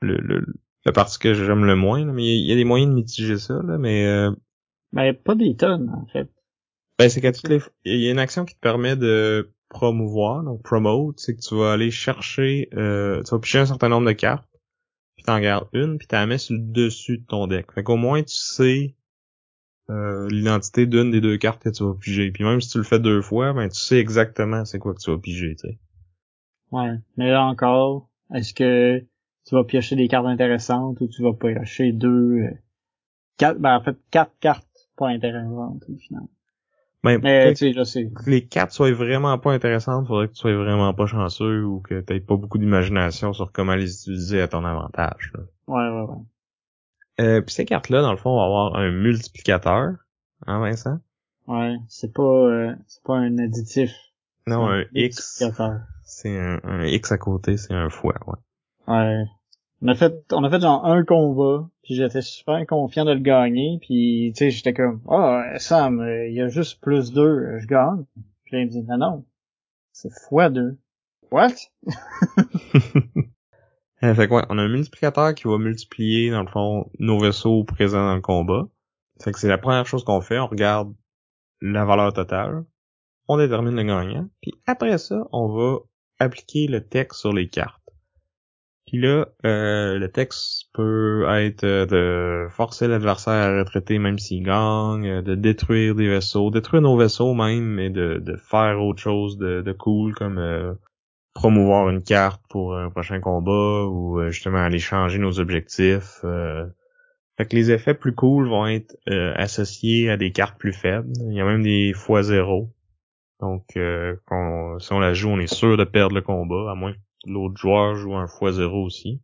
le, le, la partie que j'aime le moins. Mais il y, a des moyens de mitiger ça, là, mais... Euh, ben, pas des tonnes, en fait. Ben, c'est qu'à toutes les... Il y a une action qui te permet de promouvoir, donc promote, c'est que tu vas aller chercher, euh, tu vas picher un certain nombre de cartes, puis t'en gardes une, puis t'en mets sur le dessus de ton deck. Fait qu'au moins tu sais euh, l'identité d'une des deux cartes que tu vas piger. Puis même si tu le fais deux fois, ben tu sais exactement c'est quoi que tu vas piger, tu sais. Ouais. Mais là encore, est-ce que tu vas piocher des cartes intéressantes ou tu vas piocher deux euh, quatre ben en fait quatre cartes pas intéressantes au final? Ben, Mais tu sais, je sais. que les cartes soient vraiment pas intéressantes, faudrait que tu sois vraiment pas chanceux ou que t'aies pas beaucoup d'imagination sur comment les utiliser à ton avantage. là. Ouais, ouais, ouais. Euh, puis ces cartes-là, dans le fond, vont avoir un multiplicateur, hein Vincent? Ouais. C'est pas euh, c'est pas un additif. Non, c'est un X. multiplicateur. C'est un, un X à côté, c'est un fois, ouais. Ouais. On a fait, on a fait genre un combat, puis j'étais super confiant de le gagner, puis tu sais, j'étais comme, ah, Sam, euh, il y a juste plus deux, euh, je gagne. Puis là, il me dit, non, non, c'est fois deux. What? [laughs] Euh, fait que ouais, on a un multiplicateur qui va multiplier, dans le fond, nos vaisseaux présents dans le combat. Fait que c'est la première chose qu'on fait, on regarde la valeur totale, on détermine le gagnant, puis après ça, on va appliquer le texte sur les cartes. Puis là, euh, le texte peut être euh, de forcer l'adversaire à retraiter même s'il gagne, euh, de détruire des vaisseaux, détruire nos vaisseaux même, mais de, faire autre chose de, cool comme promouvoir une carte pour un prochain combat ou justement aller changer nos objectifs. Fait que les effets plus cool vont être associés à des cartes plus faibles. Il y a même des fois zéro. Donc euh, si on la joue, on est sûr de perdre le combat, à moins que l'autre joueur joue un fois zéro aussi.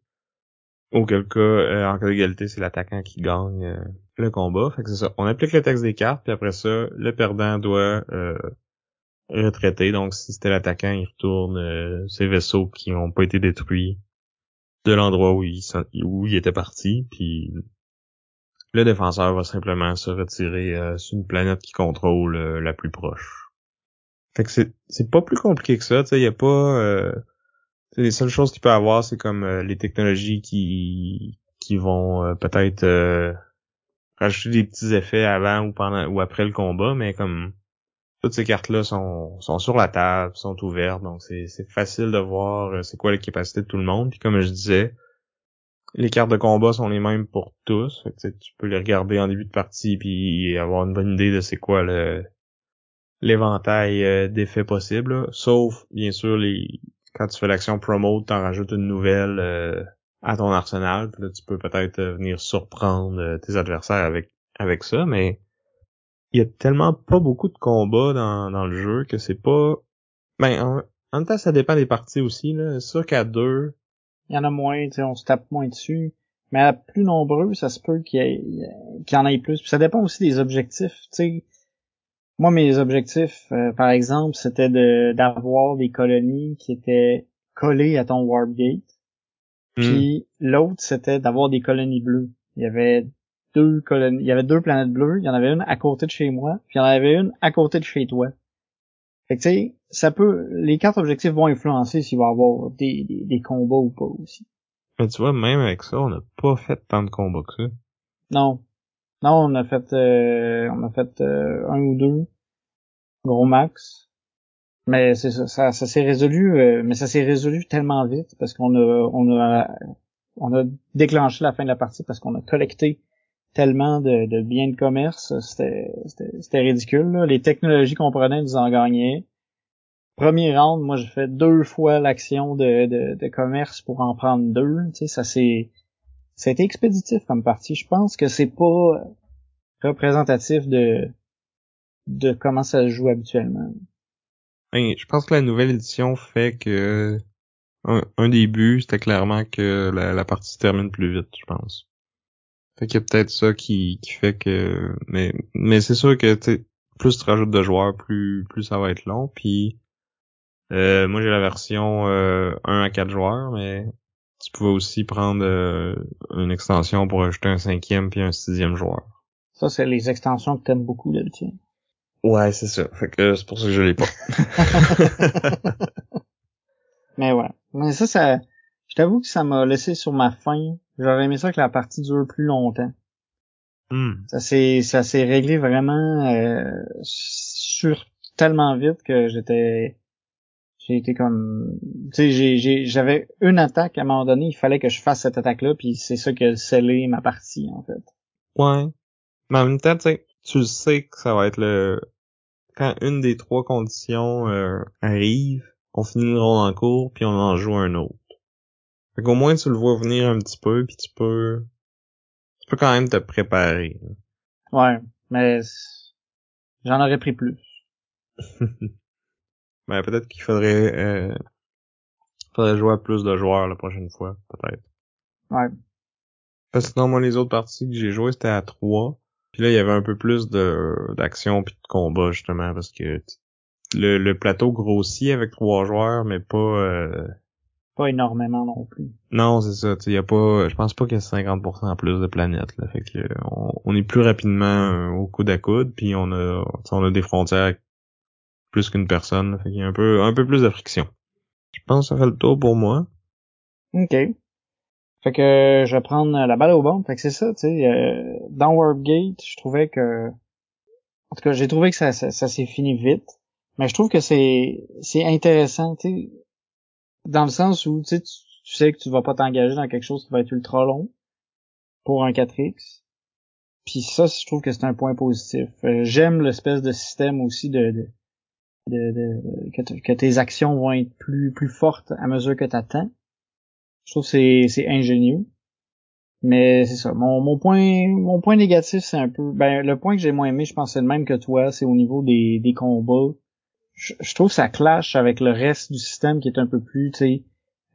Auquel cas, euh, en cas d'égalité, c'est l'attaquant qui gagne euh, le combat. Fait que c'est ça. On applique le texte des cartes, puis après ça, le perdant doit euh, retraité. Donc, si c'était l'attaquant, il retourne euh, ses vaisseaux qui n'ont pas été détruits de l'endroit où il, où il était parti. Puis le défenseur va simplement se retirer sur une planète qui contrôle la plus proche. Fait que c'est c'est pas plus compliqué que ça. Tu sais, y a pas euh, les seules choses qu'il peut avoir, c'est comme euh, les technologies qui qui vont euh, peut-être euh, rajouter des petits effets avant ou pendant ou après le combat, mais comme toutes ces cartes-là sont, sont sur la table, sont ouvertes, donc c'est c'est facile de voir euh, c'est quoi les capacités de tout le monde. Puis comme je disais, les cartes de combat sont les mêmes pour tous. Fait que, tu peux les regarder en début de partie puis avoir une bonne idée de c'est quoi le l'éventail euh, d'effets possibles. Sauf bien sûr les quand tu fais l'action promote, t'en rajoutes une nouvelle euh, à ton arsenal. Puis là, tu peux peut-être euh, venir surprendre tes adversaires avec avec ça, mais il y a tellement pas beaucoup de combats dans, dans le jeu que c'est pas. Ben en, en même temps, ça dépend des parties aussi. là. C'est sûr qu'à deux, Il y en a moins, tu on se tape moins dessus. Mais à plus nombreux, ça se peut qu'il y, ait- qu'il y en ait plus. Puis ça dépend aussi des objectifs, tu sais. Moi, mes objectifs, euh, par exemple, c'était de d'avoir des colonies qui étaient collées à ton warp gate. hmm, Puis l'autre, c'était d'avoir des colonies bleues. Il y avait deux colonies, il y avait deux planètes bleues. Il y en avait une à côté de chez moi, puis il y en avait une à côté de chez toi. Fait que tu sais, ça peut, les cartes objectifs vont influencer s'il va y avoir des, des, des combats ou pas aussi. mais tu vois, même avec ça, on n'a pas fait tant de combats que ça. Non. Non, on a fait euh, on a fait euh, un ou deux gros max. Mais c'est ça, ça, s'est résolu euh, mais ça s'est résolu tellement vite parce qu'on a on a on a déclenché la fin de la partie parce qu'on a collecté tellement de, de biens de commerce, c'était c'était ridicule là. Les technologies qu'on prenait nous en gagnaient. Premier round, moi j'ai fait deux fois l'action de, de, de commerce pour en prendre deux, tu sais, ça c'est été expéditif comme partie. Je pense que c'est pas représentatif de comment ça se joue habituellement. Ben, je pense que la nouvelle édition fait que un, un des buts, c'était clairement que la, partie se termine plus vite, je pense. Fait qu'il y a peut-être ça qui, fait que. Mais, mais c'est sûr que plus tu rajoutes de joueurs, plus plus ça va être long. Puis euh, moi j'ai la version euh, 1 à 4 joueurs, mais tu pouvais aussi prendre euh, une extension pour ajouter un cinquième puis un sixième joueur. Ça, c'est les extensions que t'aimes beaucoup d'habitude. Ouais, c'est ça. Fait que c'est pour ça que je l'ai pas. [laughs] [laughs] Mais ouais. Mais ça, ça, je t'avoue que ça m'a laissé sur ma faim. J'aurais aimé ça que la partie dure plus longtemps. Hmm. Ça s'est, ça s'est réglé vraiment euh, sur tellement vite que j'étais, J'ai été comme, tu sais, j'avais une attaque à un moment donné, il fallait que je fasse cette attaque-là, puis c'est ça qui a scellé ma partie en fait. Ouais. Mais en même temps, tu sais, tu sais que ça va être le quand une des trois conditions euh, arrive, on finit le rôle en cours, puis on en joue un autre. Fait qu'au moins tu le vois venir un petit peu, puis tu peux tu peux quand même te préparer. Ouais, mais j'en aurais pris plus. [laughs] ben peut-être qu'il faudrait euh, faudrait jouer à plus de joueurs la prochaine fois, peut-être. Ouais. Parce que sinon moi les autres parties que j'ai jouées c'était à trois. Puis là il y avait un peu plus de d'action puis de combat justement parce que le, le plateau grossit avec trois joueurs mais pas euh, pas énormément non plus. Non, c'est ça. Il y a pas, je pense pas qu'il y a 50% plus de planètes. Là. Fait que on, est plus rapidement euh, au coude à coude, puis on a, on a des frontières plus qu'une personne. Fait qu'il y a un peu, un peu plus de friction. Je pense que ça fait le tour pour moi. Ok. Fait que je vais prendre la balle au bon. Fait que c'est ça, tu sais. Euh, dans Warpgate, je trouvais que, en tout cas, j'ai trouvé que ça s'est fini vite. Mais je trouve que c'est, c'est intéressant, tu sais dans le sens où tu sais, tu sais que tu vas pas t'engager dans quelque chose qui va être ultra long pour un 4X. Puis ça, je trouve que c'est un point positif. Euh, j'aime l'espèce de système aussi de, de, de, que, tes actions vont être plus plus fortes à mesure que t'attends. Je trouve que c'est c'est ingénieux. Mais c'est ça. Mon, mon point mon point négatif, c'est un peu ben le point que j'ai moins aimé, je pense c'est le même que toi, c'est au niveau des, des combats je, trouve que ça clash avec le reste du système qui est un peu plus, tu sais,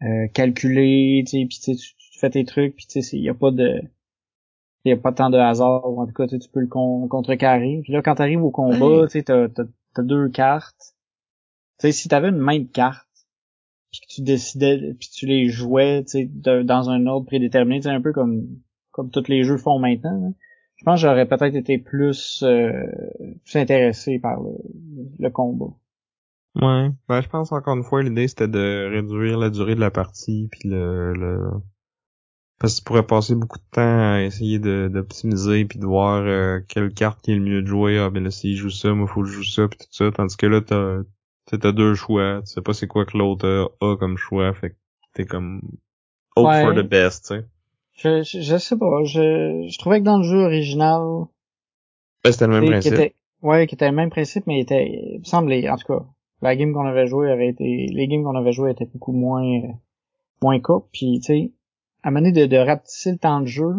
euh, calculé, tu sais, puis tu, tu fais tes trucs, puis tu sais, il y a pas de il y a pas tant de hasard, ou en tout cas, tu peux le contrecarrer. Puis là, quand t'arrives au combat, tu sais, t'as, as, deux cartes. Tu sais, si t'avais une main de cartes, puis que tu décidais, puis tu les jouais, tu sais, dans un ordre prédéterminé, c'est un peu comme comme tous les jeux font maintenant. Je pense que j'aurais peut-être été plus, euh, plus intéressé par le, le combat. Ouais, ben, je pense encore une fois l'idée c'était de réduire la durée de la partie puis le, le... parce que tu pourrais passer beaucoup de temps à essayer d'optimiser puis de voir euh, quelle carte qui est le mieux de jouer. Ah ben là s'il joue ça, moi faut que je joue ça puis tout ça. Tandis que là t'as t'as deux choix, tu sais pas c'est quoi que l'autre a, comme choix, fait que t'es comme hope for the best, tu sais. Je, je, sais pas, je, je trouvais que dans le jeu original. Ben, c'était le même principe. ouais, qui était le même principe, mais il était, il me semble, en tout cas, la game qu'on avait joué avait été, les games qu'on avait joué étaient beaucoup moins, moins courtes. Puis, tu sais, à mener de, de rapetisser le temps de jeu,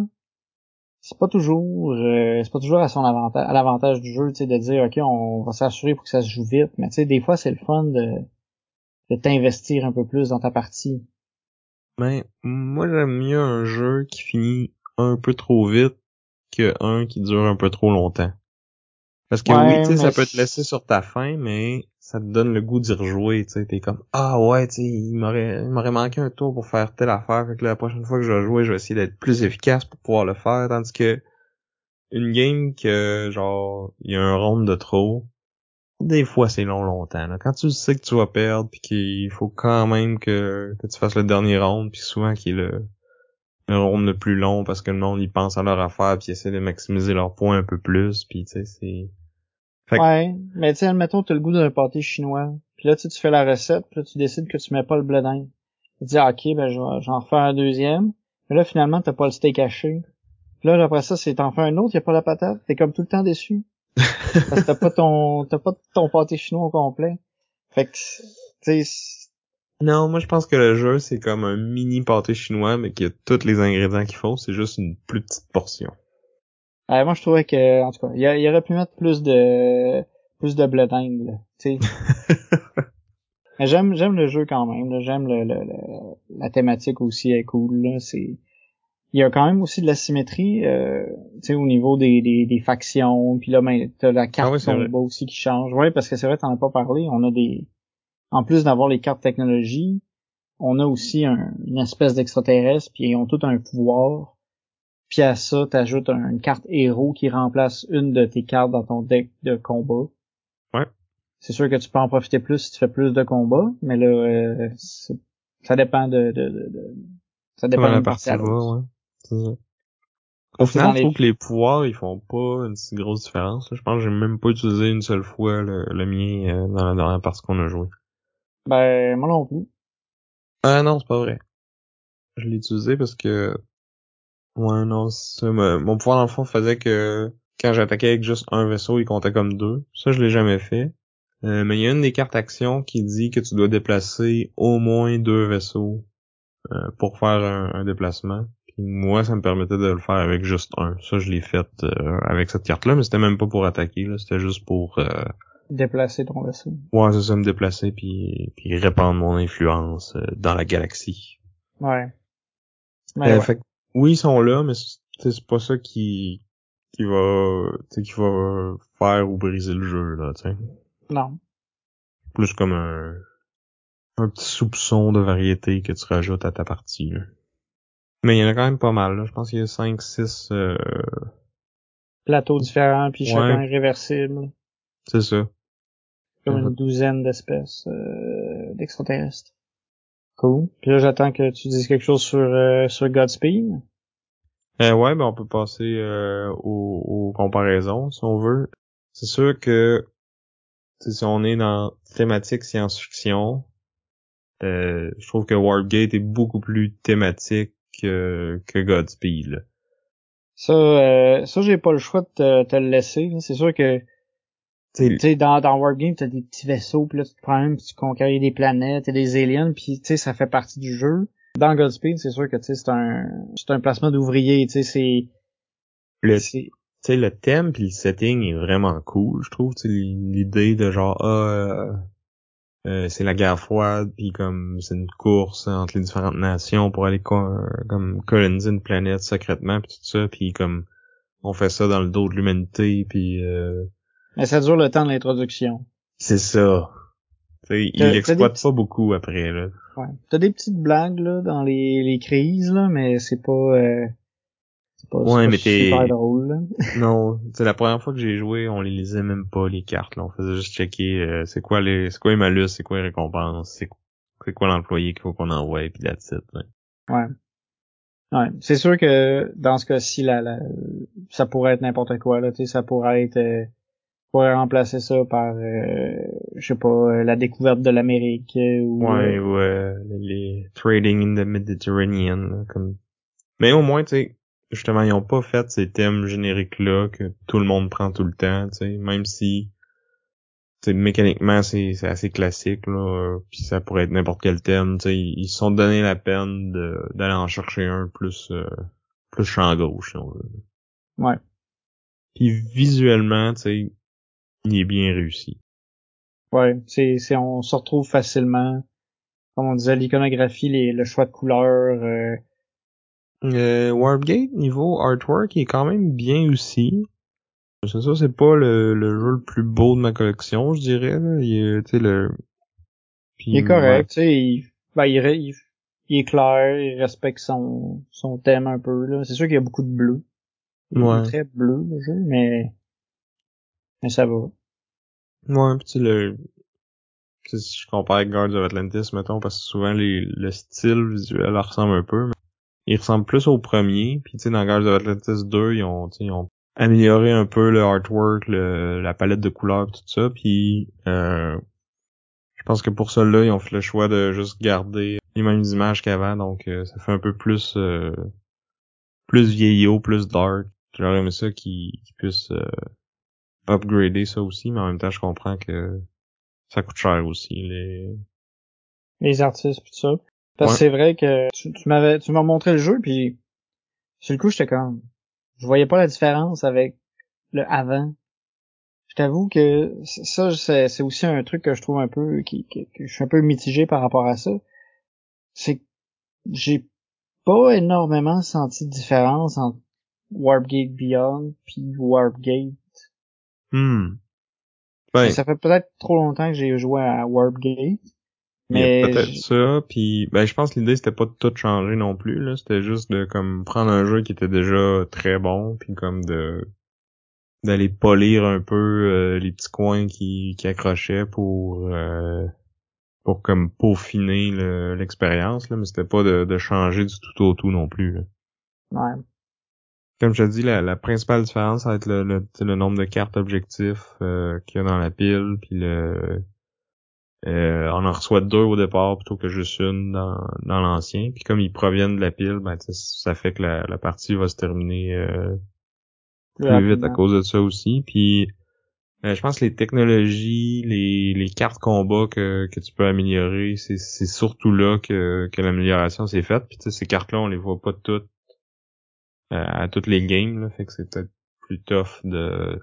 c'est pas toujours, euh, c'est pas toujours à son avantage, à l'avantage du jeu, tu sais, de dire, ok, on va s'assurer pour que ça se joue vite. Mais tu sais, des fois, c'est le fun de, de t'investir un peu plus dans ta partie. Ben, moi, j'aime mieux un jeu qui finit un peu trop vite que un qui dure un peu trop longtemps. Parce que oui, tu sais, ça peut te laisser sur ta fin, mais ça te donne le goût d'y rejouer, tu sais, t'es comme ah ouais, tu sais, il m'aurait il m'aurait manqué un tour pour faire telle affaire, fait que la prochaine fois que je vais jouer, je vais essayer d'être plus efficace pour pouvoir le faire, tandis que une game que genre il y a un round de trop, des fois c'est long longtemps. Quand tu sais que tu vas perdre puis qu'il faut quand même que, que tu fasses le dernier round, puis souvent qui est le le round le plus long parce que le monde il pense à leur affaire puis essaie de maximiser leurs points un peu plus puis tu sais c'est Ouais, mais tu sais, admettons, t'as le goût d'un pâté chinois. Puis là, tu fais la recette, puis là, tu décides que tu mets pas le blé d'Inde. Tu dis, ah, ok, ben, j'en refais un deuxième. Mais là, finalement, t'as pas le steak haché. Puis là, après ça, c'est t'en fais un autre, y a pas la patate. T'es comme tout le temps déçu. [laughs] parce que t'as pas ton, t'as pas ton pâté chinois au complet. Fait que, tu sais, non, moi je pense que le jeu c'est comme un mini pâté chinois mais qui a tous les ingrédients qu'il faut, c'est juste une plus petite portion. Euh, moi, je trouvais que, en tout cas, il y, aurait pu mettre plus de plus de tu sais. [laughs] J'aime j'aime le jeu quand même. J'aime le, le, la thématique aussi est cool. Là. C'est il y a quand même aussi de la symétrie, euh, tu sais, au niveau des, des, des factions. Puis là, ben, t'as la carte ah oui, aussi qui change. Ouais, parce que c'est vrai, t'en as pas parlé. On a des, en plus d'avoir les cartes technologie, on a aussi un, une espèce d'extraterrestre, puis ils ont tout un pouvoir. Puis à ça, t'ajoutes une carte héros qui remplace une de tes cartes dans ton deck de combat. Ouais. C'est sûr que tu peux en profiter plus si tu fais plus de combats, mais là, euh, ça dépend de, de, de, ça dépend de la partie ouais. Au final, je trouve que les pouvoirs, ils font pas une si grosse différence. Je pense que j'ai même pas utilisé une seule fois le, le mien euh, dans, la, la partie qu'on a joué. Ben, moi non plus. Ah non, c'est pas vrai. Je l'ai utilisé parce que... Ouais, non, ça, mon pouvoir fond faisait que quand j'attaquais avec juste un vaisseau, il comptait comme deux. Ça, je l'ai jamais fait. Euh, mais il y a une des cartes actions qui dit que tu dois déplacer au moins deux vaisseaux euh, pour faire un, déplacement. Puis moi, ça me permettait de le faire avec juste un. Ça, je l'ai fait euh, avec cette carte-là, mais c'était même pas pour attaquer, là. C'était juste pour déplacer ton vaisseau. Ouais, c'est ça, me déplacer puis, puis répandre mon influence dans la galaxie. Ouais. Fait, oui, ils sont là, mais c'est pas ça qui qui va qui va faire ou briser le jeu là, tu sais. Non. Plus comme un, un petit soupçon de variété que tu rajoutes à ta partie. Mais il y en a quand même pas mal. Là. Je pense qu'il y a 5, 6... Euh... Plateaux différents, puis chacun réversible. C'est ça. Comme une douzaine d'espèces euh, d'extraterrestres. Cool. Puis là, j'attends que tu dises quelque chose sur, euh, sur Godspeed. Euh, ouais, ben on peut passer euh, aux, aux comparaisons, si on veut. C'est sûr que si on est dans thématique science-fiction, euh, je trouve que Wargate est beaucoup plus thématique que, que Godspeed. Ça, euh, ça j'ai pas le choix de te, le laisser. C'est sûr que tu sais dans, dans Wargame, t'as des petits vaisseaux, puis là tu te prends tu conquéris des planètes et des aliens, puis tu sais ça fait partie du jeu. Dans Godspeed, c'est sûr que tu sais c'est un c'est un placement d'ouvrier, tu sais c'est le sais, le thème puis le setting est vraiment cool, je trouve. L'idée de genre, ah, euh, euh, c'est la guerre froide, puis comme c'est une course entre les différentes nations pour aller comme coloniser une planète secrètement, puis tout ça, puis comme on fait ça dans le dos de l'humanité, puis... Euh... Mais ça dure le temps de l'introduction. C'est ça. T'sais, il l'exploite pas beaucoup après, là. Ouais. T'as des petites blagues, là, dans les, les crises, là, mais c'est pas... Euh ouais, mais t'es... [laughs] non, c'est la première fois que j'ai joué, on les lisait même pas les cartes. Là. On faisait juste checker euh, c'est quoi les, c'est quoi les malus, c'est quoi les récompenses, c'est, c'est quoi l'employé qu'il faut qu'on envoie, puis la titre. Ouais. Ouais, c'est sûr que dans ce cas-ci, là, ça pourrait être n'importe quoi là, tu sais, ça pourrait être, euh, pourrait remplacer ça par, euh, je sais pas, euh, la découverte de l'Amérique ou. Ouais, ouais, les trading in the Mediterranean, comme. Mais au moins, tu sais, justement, ils ont pas fait ces thèmes génériques-là que tout le monde prend tout le temps, tu sais, même si mécaniquement c'est assez classique là euh, puis ça pourrait être n'importe quel thème tu sais ils se sont donné la peine d'aller en chercher un plus euh, plus champ gauche si on veut ouais puis visuellement tu sais il est bien réussi ouais c'est c'est on se retrouve facilement comme on disait l'iconographie les le choix de couleurs euh, euh, Warpgate, niveau artwork, il est quand même bien aussi. C'est ça, c'est pas le, le jeu le plus beau de ma collection, je dirais. Il est, le... il est correct, tu sais, il, ben, il, il, est clair, il respecte son, son thème un peu. là. C'est sûr qu'il y a beaucoup de bleu. Il est très bleu le jeu, mais mais ça va. Ouais, pis le si je compare avec Guards of Atlantis, mettons, parce que souvent les, le style visuel ressemble un peu, mais il ressemble plus au premier. Puis tu sais, dans Guardians of Atlantis 2, ils ont, ils ont amélioré un peu le artwork, le, la palette de couleurs, tout ça. Puis euh, je pense que pour cela, ils ont fait le choix de juste garder les mêmes images qu'avant. Donc euh, ça fait un peu plus euh, plus vieillot, plus dark. J'aurais aimé ça qu'ils puissent euh, upgrader ça aussi, mais en même temps, je comprends que ça coûte cher aussi les les artistes tout ça. Parce que c'est vrai que tu, m'avais, tu m'as montré le jeu, puis sur le coup, j'étais comme, je voyais pas la différence avec le avant. Je t'avoue que ça, c'est, aussi un truc que je trouve un peu, qui, que je suis un peu mitigé par rapport à ça. C'est que j'ai pas énormément senti de différence entre Warpgate Beyond puis Warpgate. Hmm. Ça fait peut-être trop longtemps que j'ai joué à Warpgate. Mais peut-être ça, puis ben je pense que l'idée c'était pas de tout changer non plus là, c'était juste de comme prendre un jeu qui était déjà très bon, puis comme de d'aller polir un peu euh, les petits coins qui, qui accrochaient pour euh, pour comme peaufiner l'expérience là, mais c'était pas de, de changer du tout au tout non plus. Là. Ouais. Comme je te dis, la, la principale différence ça va être le, le, le nombre de cartes objectifs euh, qu'il y a dans la pile, puis le euh, on en reçoit deux au départ plutôt que juste une dans, dans l'ancien. Puis comme ils proviennent de la pile, ben ça fait que la, la partie va se terminer euh, plus vite à cause de ça aussi. Puis euh, je pense que les technologies, les, les cartes combat que, que tu peux améliorer, c'est, surtout là que, que l'amélioration s'est faite. Puis ces cartes-là, on les voit pas toutes à toutes les games, là, fait que c'est peut-être plus tough de,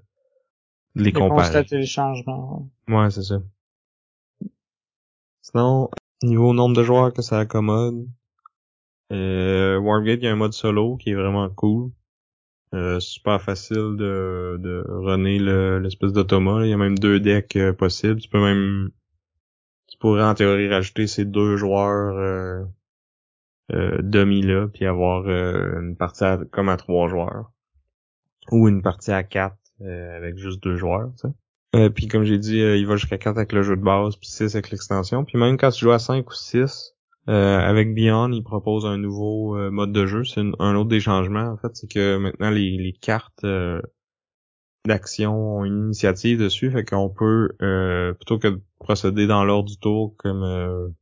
de les, comparer. les changements. Ouais, c'est ça. Sinon, niveau nombre de joueurs que ça accommode, euh, Wargate, il y a un mode solo qui est vraiment cool. Euh, super facile de, de runner l'espèce d'automat. Il y a même deux decks euh, possibles. Tu peux même tu pourrais en théorie rajouter ces deux joueurs euh, euh demi là puis avoir une partie comme à trois joueurs ou une partie à quatre avec juste deux joueurs. Euh, puis comme j'ai dit, euh, il va jusqu'à 4 avec le jeu de base, puis 6 avec l'extension. Puis même quand tu joues à 5 ou 6, euh, avec Beyond, il propose un nouveau mode de jeu. C'est un autre des changements, en fait. C'est que maintenant, les, les cartes d'action ont une initiative dessus. Fait qu'on peut, plutôt que de procéder dans l'ordre du tour comme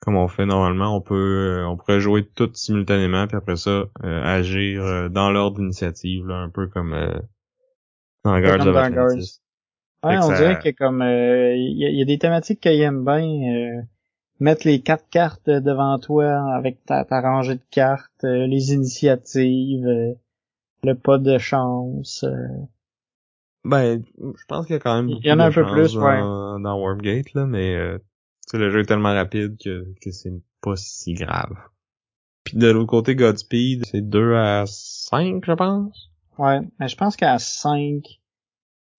comme on fait normalement, on peut on pourrait jouer toutes simultanément, puis après ça, agir dans l'ordre d'initiative, un peu comme dans Guards of Atlantis. Ouais, on dirait que comme il euh, y, a des thématiques qu'ils aiment bien. Euh, mettre les quatre cartes devant toi avec ta, ta rangée de cartes, euh, les initiatives, le pas de chance. Ben, je pense qu'il y a quand même Il y en a un peu plus, dans, ouais. dans Warpgate, là, mais euh, le jeu est tellement rapide que, que c'est pas si grave. Puis de l'autre côté, Godspeed, c'est 2 à 5, je pense. Ouais, mais je pense qu'à 5,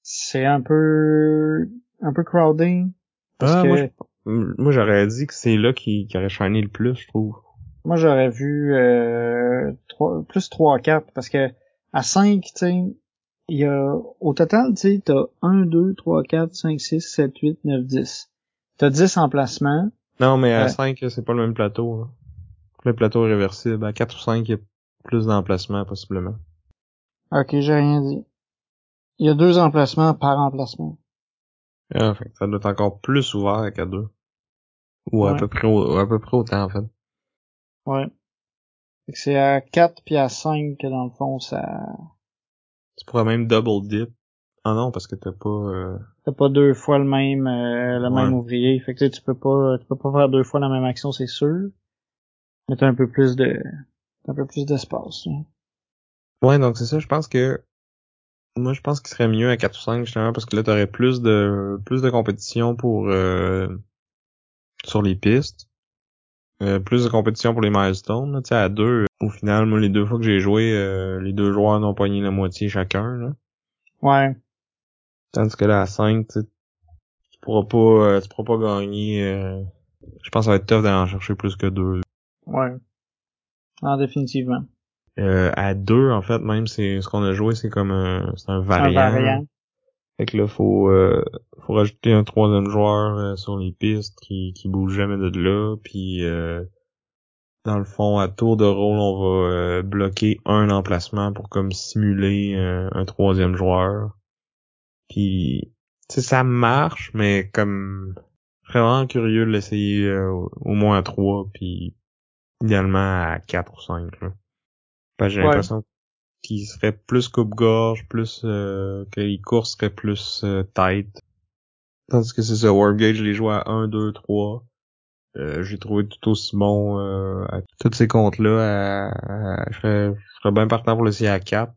c'est un peu un peu crowding. Parce ah, que... moi, j'aurais dit que c'est là qui, qui aurait shiné le plus, je trouve. Moi j'aurais vu euh, 3, plus 3 4 parce que à 5, tu sais, il y a au total, tu sais, t'as 1, 2, 3, 4, 5, 6, 7, 8, 9, 10. T'as 10 emplacements. Non, mais à 5, c'est pas le même plateau. Là. Le plateau est réversible. À 4 ou 5, il y a plus d'emplacements possiblement. Ok, j'ai rien dit. Il y a deux emplacements par emplacement. Ah, fait ça doit être encore plus ouvert qu'à deux. Ou à peu près à peu près autant en fait. Ouais. c'est à 4 puis à 5 que dans le fond ça. Tu pourrais même double dip. Ah non, parce que t'as pas euh... T'as pas deux fois le même euh, le même ouvrier. Fait que tu peux pas tu peux pas faire deux fois la même action, c'est sûr. Mais t'as un peu plus de un peu plus d'espace. Ouais, donc c'est ça, je pense que moi, je pense qu'il serait mieux à 4 ou 5, justement, parce que là, t'aurais plus de plus de compétition pour euh, sur les pistes. Euh, plus de compétition pour les milestones. Tu sais, à deux, au final, moi, les deux fois que j'ai joué, euh, les deux joueurs n'ont pogné la moitié chacun. Là. Ouais. Tandis que là, à 5, tu pourras pas tu pourras pas gagner. je pense que ça va être tough d'aller en chercher plus que deux. Ouais. Ah, définitivement. Euh, à deux, en fait, même, c'est ce qu'on a joué, c'est comme un, c'est un variant. Un variant. Fait que là, faut, euh, faut rajouter un troisième joueur euh, sur les pistes qui, qui bouge jamais de là, puis dans le fond, à tour de rôle, on va bloquer un emplacement pour comme simuler un troisième joueur. Puis, tu ça marche, mais comme vraiment curieux de l'essayer au moins à trois, puis idéalement à quatre ou cinq. Là j'ai l'impression qu'il serait plus coupe-gorge, plus euh, que les courses seraient plus euh, tight. Tandis que c'est ça, Wargate, je l'ai joué à 1, 2, 3. Euh, j'ai trouvé tout aussi bon euh, à tous ces comptes-là. je, serais, bien partant pour l'essayer à 4.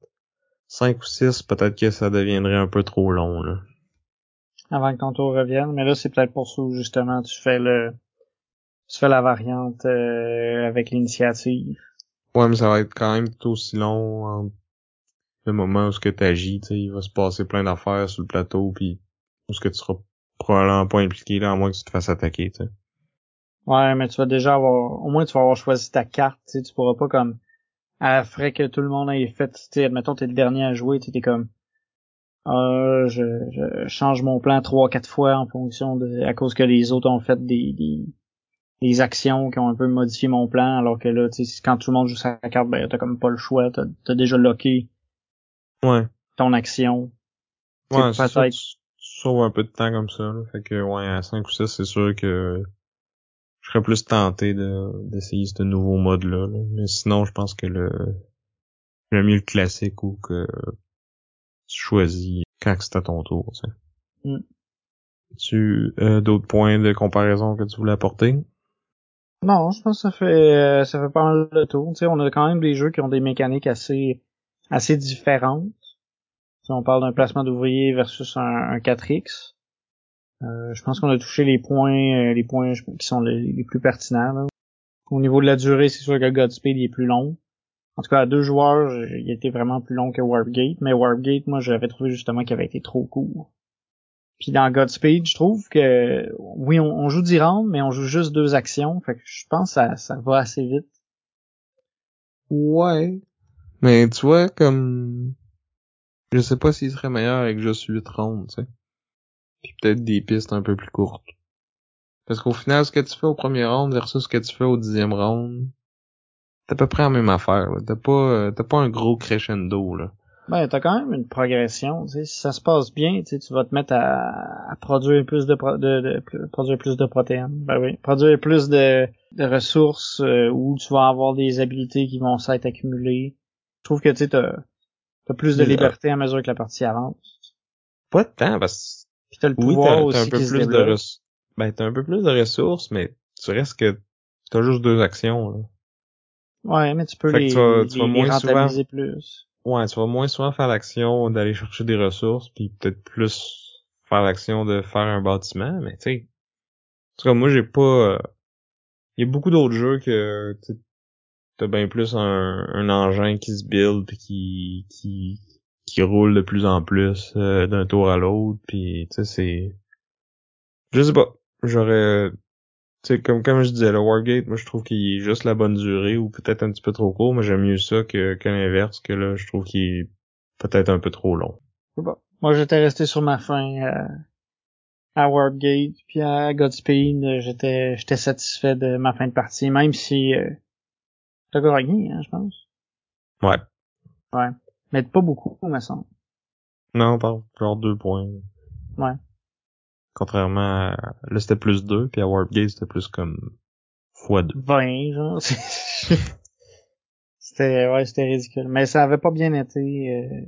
5 ou 6, peut-être que ça deviendrait un peu trop long. Là. Avant que ton tour revienne, mais là c'est peut-être pour ça où justement tu fais le tu fais la variante euh, avec l'initiative. Ouais, mais ça va être quand même tout aussi long entre le moment où ce que tu sais, il va se passer plein d'affaires sur le plateau, puis où ce que tu seras probablement pas impliqué là, à moins que tu te fasses attaquer, tu. Ouais, mais tu vas déjà avoir, au moins tu vas avoir choisi ta carte, tu tu pourras pas comme, frais que tout le monde ait fait, tu sais, admettons t'es le dernier à jouer, tu es comme, euh, je, je change mon plan trois, quatre fois en fonction de, à cause que les autres ont fait des, des, des actions qui ont un peu modifié mon plan, alors que là, tu sais, quand tout le monde joue sa carte, ben t'as comme pas le choix, t'as as déjà locké ouais. ton action. Ouais, c'est ça, tu, sauve un peu de temps comme ça. Là. Fait que ouais, à 5 ou 6, c'est sûr que je serais plus tenté de d'essayer ce nouveau mode-là. Mais sinon, je pense que le j'aime mieux le classique ou que tu choisis quand c'est à ton tour. Tu sais. Mm. Tu euh, d'autres points de comparaison que tu voulais apporter? Non, je pense que ça fait euh, ça fait pas mal le tour. Tu sais, on a quand même des jeux qui ont des mécaniques assez assez différentes. Si on parle d'un placement d'ouvrier versus un, un 4X. Euh, je pense qu'on a touché les points euh, les points qui sont les, plus pertinents. là. Au niveau de la durée, c'est sûr que Godspeed il est plus long. En tout cas, à deux joueurs, il était vraiment plus long que Warpgate, mais Warpgate, moi, j'avais trouvé justement qu'il avait été trop court. Puis dans Godspeed, je trouve que oui, on, on joue 10 rounds, mais on joue juste deux actions. Fait que je pense que ça, ça va assez vite. Ouais. Mais tu vois, comme je sais pas s'il serait meilleur avec juste 8 rounds, tu sais. Puis peut-être des pistes un peu plus courtes. Parce qu'au final, ce que tu fais au premier round versus ce que tu fais au dixième round, c'est à peu près la même affaire. T'as pas, euh, t'as pas un gros crescendo là. Ben, t'as quand même une progression, tu sais. Si ça se passe bien, tu vas te mettre à, à produire plus de, pro- de, de- produire plus de protéines. Ben oui. Produire plus de, de ressources euh, où tu vas avoir des habilités qui vont s'être accumulées. Je trouve que, tu sais, t'as, t'as plus de liberté à mesure que la partie avance. Pas de temps parce Puis t'as le oui, pouvoir t'as, aussi t'as un peu qui plus de. Ben t'as un peu plus de ressources, mais tu restes que t'as juste deux actions là. Ouais, mais tu peux Fait les, tu vas- tu vas les- les moins souvent- plus. Ouais, tu vas moins souvent faire l'action d'aller chercher des ressources, puis peut-être plus faire l'action de faire un bâtiment, mais tu sais. En tout cas, moi j'ai pas. euh, Il y a beaucoup d'autres jeux que t'as bien plus un, un engin qui se build puis qui qui qui roule de plus en plus euh, d'un tour à l'autre, puis tu sais c'est. Je sais pas. J'aurais. Tu sais, comme, comme je disais, le Wargate, moi je trouve qu'il est juste la bonne durée ou peut-être un petit peu trop court, mais j'aime mieux ça que, que l'inverse, que là, je trouve qu'il est peut-être un peu trop long. Je sais pas. Moi, j'étais resté sur ma fin euh, à Warpgate, puis à Godspeed, j'étais j'étais satisfait de ma fin de partie, même si euh, t'as gagné, hein, je pense. Ouais. Ouais. Mais pas beaucoup, me semble. Non, par genre deux points. Ouais. Contrairement à... Là, c'était plus deux, puis à Warpgate, c'était plus comme fois deux. 20, genre. [laughs] c'était ouais, c'était ridicule. Mais ça avait pas bien été. euh,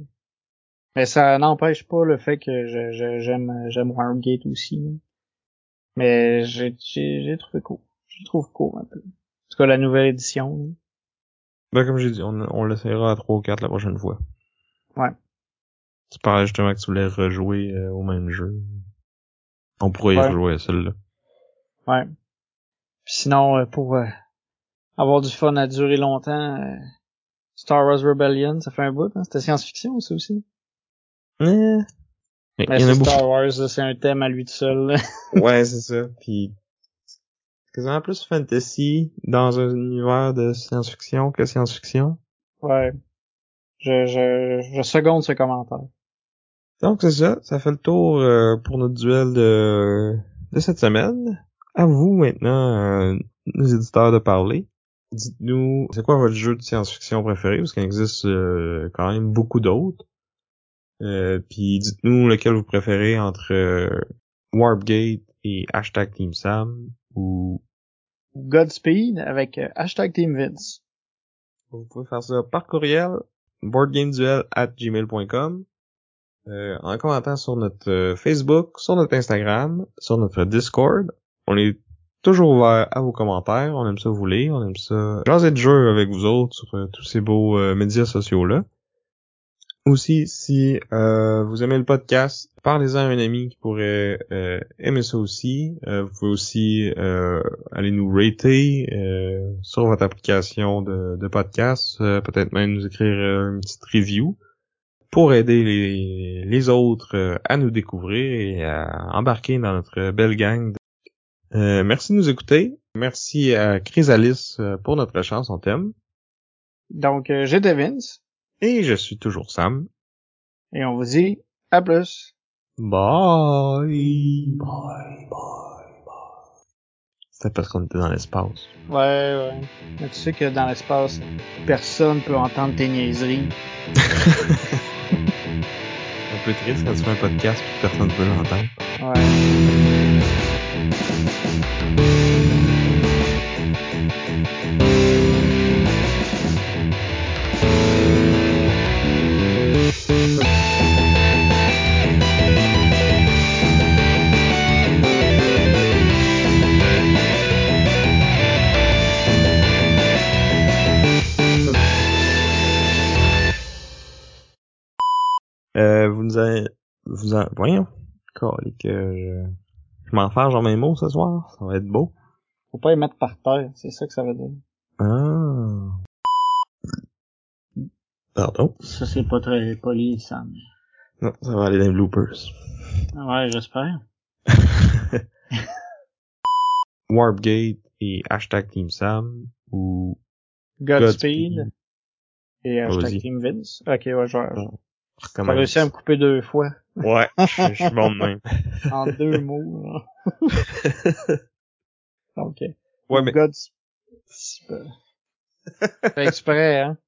Mais ça n'empêche pas le fait que je- je- j'aime j'aime Warpgate aussi. là. Mais j'ai j'ai j'ai trouvé cool. Je trouve cool un peu. En tout cas, la nouvelle édition. là. Ben, comme j'ai dit, on, on l'essayera à trois ou quatre la prochaine fois. Ouais. Tu parlais justement que tu voulais rejouer euh, au même jeu. On pourrait y Ouais. rejouer à celle-là. Ouais. Puis sinon, euh, pour euh, avoir du fun à durer longtemps, euh, Star Wars Rebellion, ça fait un bout, hein? C'était science-fiction, ça aussi? Eh. Mais Mais il y en a c'est beaucoup. Star Wars, là, c'est un thème à lui tout seul. [laughs] Ouais, c'est ça. Puis c'est quasiment plus fantasy dans un univers de science-fiction que science-fiction. ouais. Je, je, je seconde ce commentaire. Donc c'est ça, ça fait le tour euh, pour notre duel de, de cette semaine. À vous maintenant, euh, les éditeurs, de parler. Dites-nous, c'est quoi votre jeu de science-fiction préféré, parce qu'il existe euh, quand même beaucoup d'autres. Euh, puis dites-nous lequel vous préférez entre euh, Warpgate et hashtag Team Sam, ou Godspeed avec euh, hashtag Team Vince. Vous pouvez faire ça par courriel, boardgameduel at gmail.com, euh, en commentant sur notre euh, Facebook, sur notre Instagram, sur notre Discord. On est toujours ouvert à vos commentaires. On aime ça vous lire. On aime ça jaser de jeux avec vous autres sur euh, tous ces beaux euh, médias sociaux-là. Aussi, si euh, vous aimez le podcast, parlez-en à un ami qui pourrait euh, aimer ça aussi. Euh, vous pouvez aussi euh, aller nous rater euh, sur votre application de, de podcast, euh, peut-être même nous écrire une petite review pour aider les, les autres à nous découvrir et à embarquer dans notre belle gang. Euh, merci de nous écouter. Merci à Chrysalis pour notre chanson thème. Donc, j'étais Vince. Et je suis toujours Sam. Et on vous dit à plus. Bye. Bye, bye, bye. C'était parce qu'on était dans l'espace. Ouais, ouais. Mais tu sais que dans l'espace, personne peut entendre tes niaiseries. [laughs] Ok. peu triste quand tu fais un podcast et personne ne peut l'entendre. Ouais. Voyons, que je, je m'en fâche dans mes mots ce soir, ça va être beau. Faut pas les mettre par terre, c'est ça que ça veut dire. Ah. Pardon? Ça, c'est pas très poli, Sam. Non, ça va aller dans les bloopers. Ouais, j'espère. [laughs] Warpgate et hashtag Team Sam ou Godspeed. Et hashtag. Team Vince. Ok, ouais, genre. T'as réussi à me couper deux fois. Ouais, je je suis bon de même. [laughs] En deux mots, là. [laughs] Ok. Ouais, mais Godspeed. Fait exprès, hein.